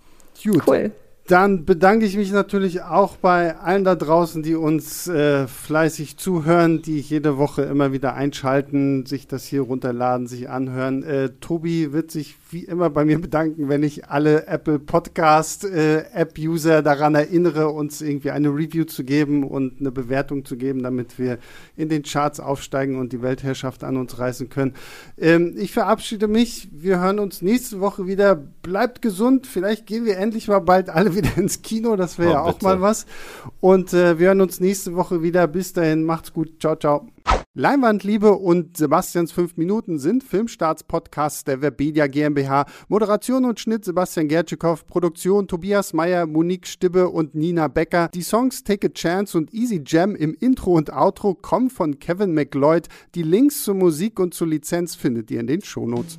Gut. Cool. Dann bedanke ich mich natürlich auch bei allen da draußen, die uns äh, fleißig zuhören, die jede Woche immer wieder einschalten, sich das hier runterladen, sich anhören. Äh, Tobi wird sich wie immer bei mir bedanken, wenn ich alle Apple Podcast äh, App User daran erinnere, uns irgendwie eine Review zu geben und eine Bewertung zu geben, damit wir in den Charts aufsteigen und die Weltherrschaft an uns reißen können. Ähm, ich verabschiede mich. Wir hören uns nächste Woche wieder. Bleibt gesund. Vielleicht gehen wir endlich mal bald alle wieder ins Kino, das wäre oh, ja auch bitte. mal was. Und äh, wir hören uns nächste Woche wieder. Bis dahin, macht's gut. Ciao, ciao. Leinwandliebe und Sebastians 5 Minuten sind Filmstarts-Podcasts der Webedia GmbH. Moderation und Schnitt Sebastian Gertschikow, Produktion Tobias Meyer, Monique Stibbe und Nina Becker. Die Songs Take a Chance und Easy Jam im Intro und Outro kommen von Kevin McLeod. Die Links zur Musik und zur Lizenz findet ihr in den Shownotes.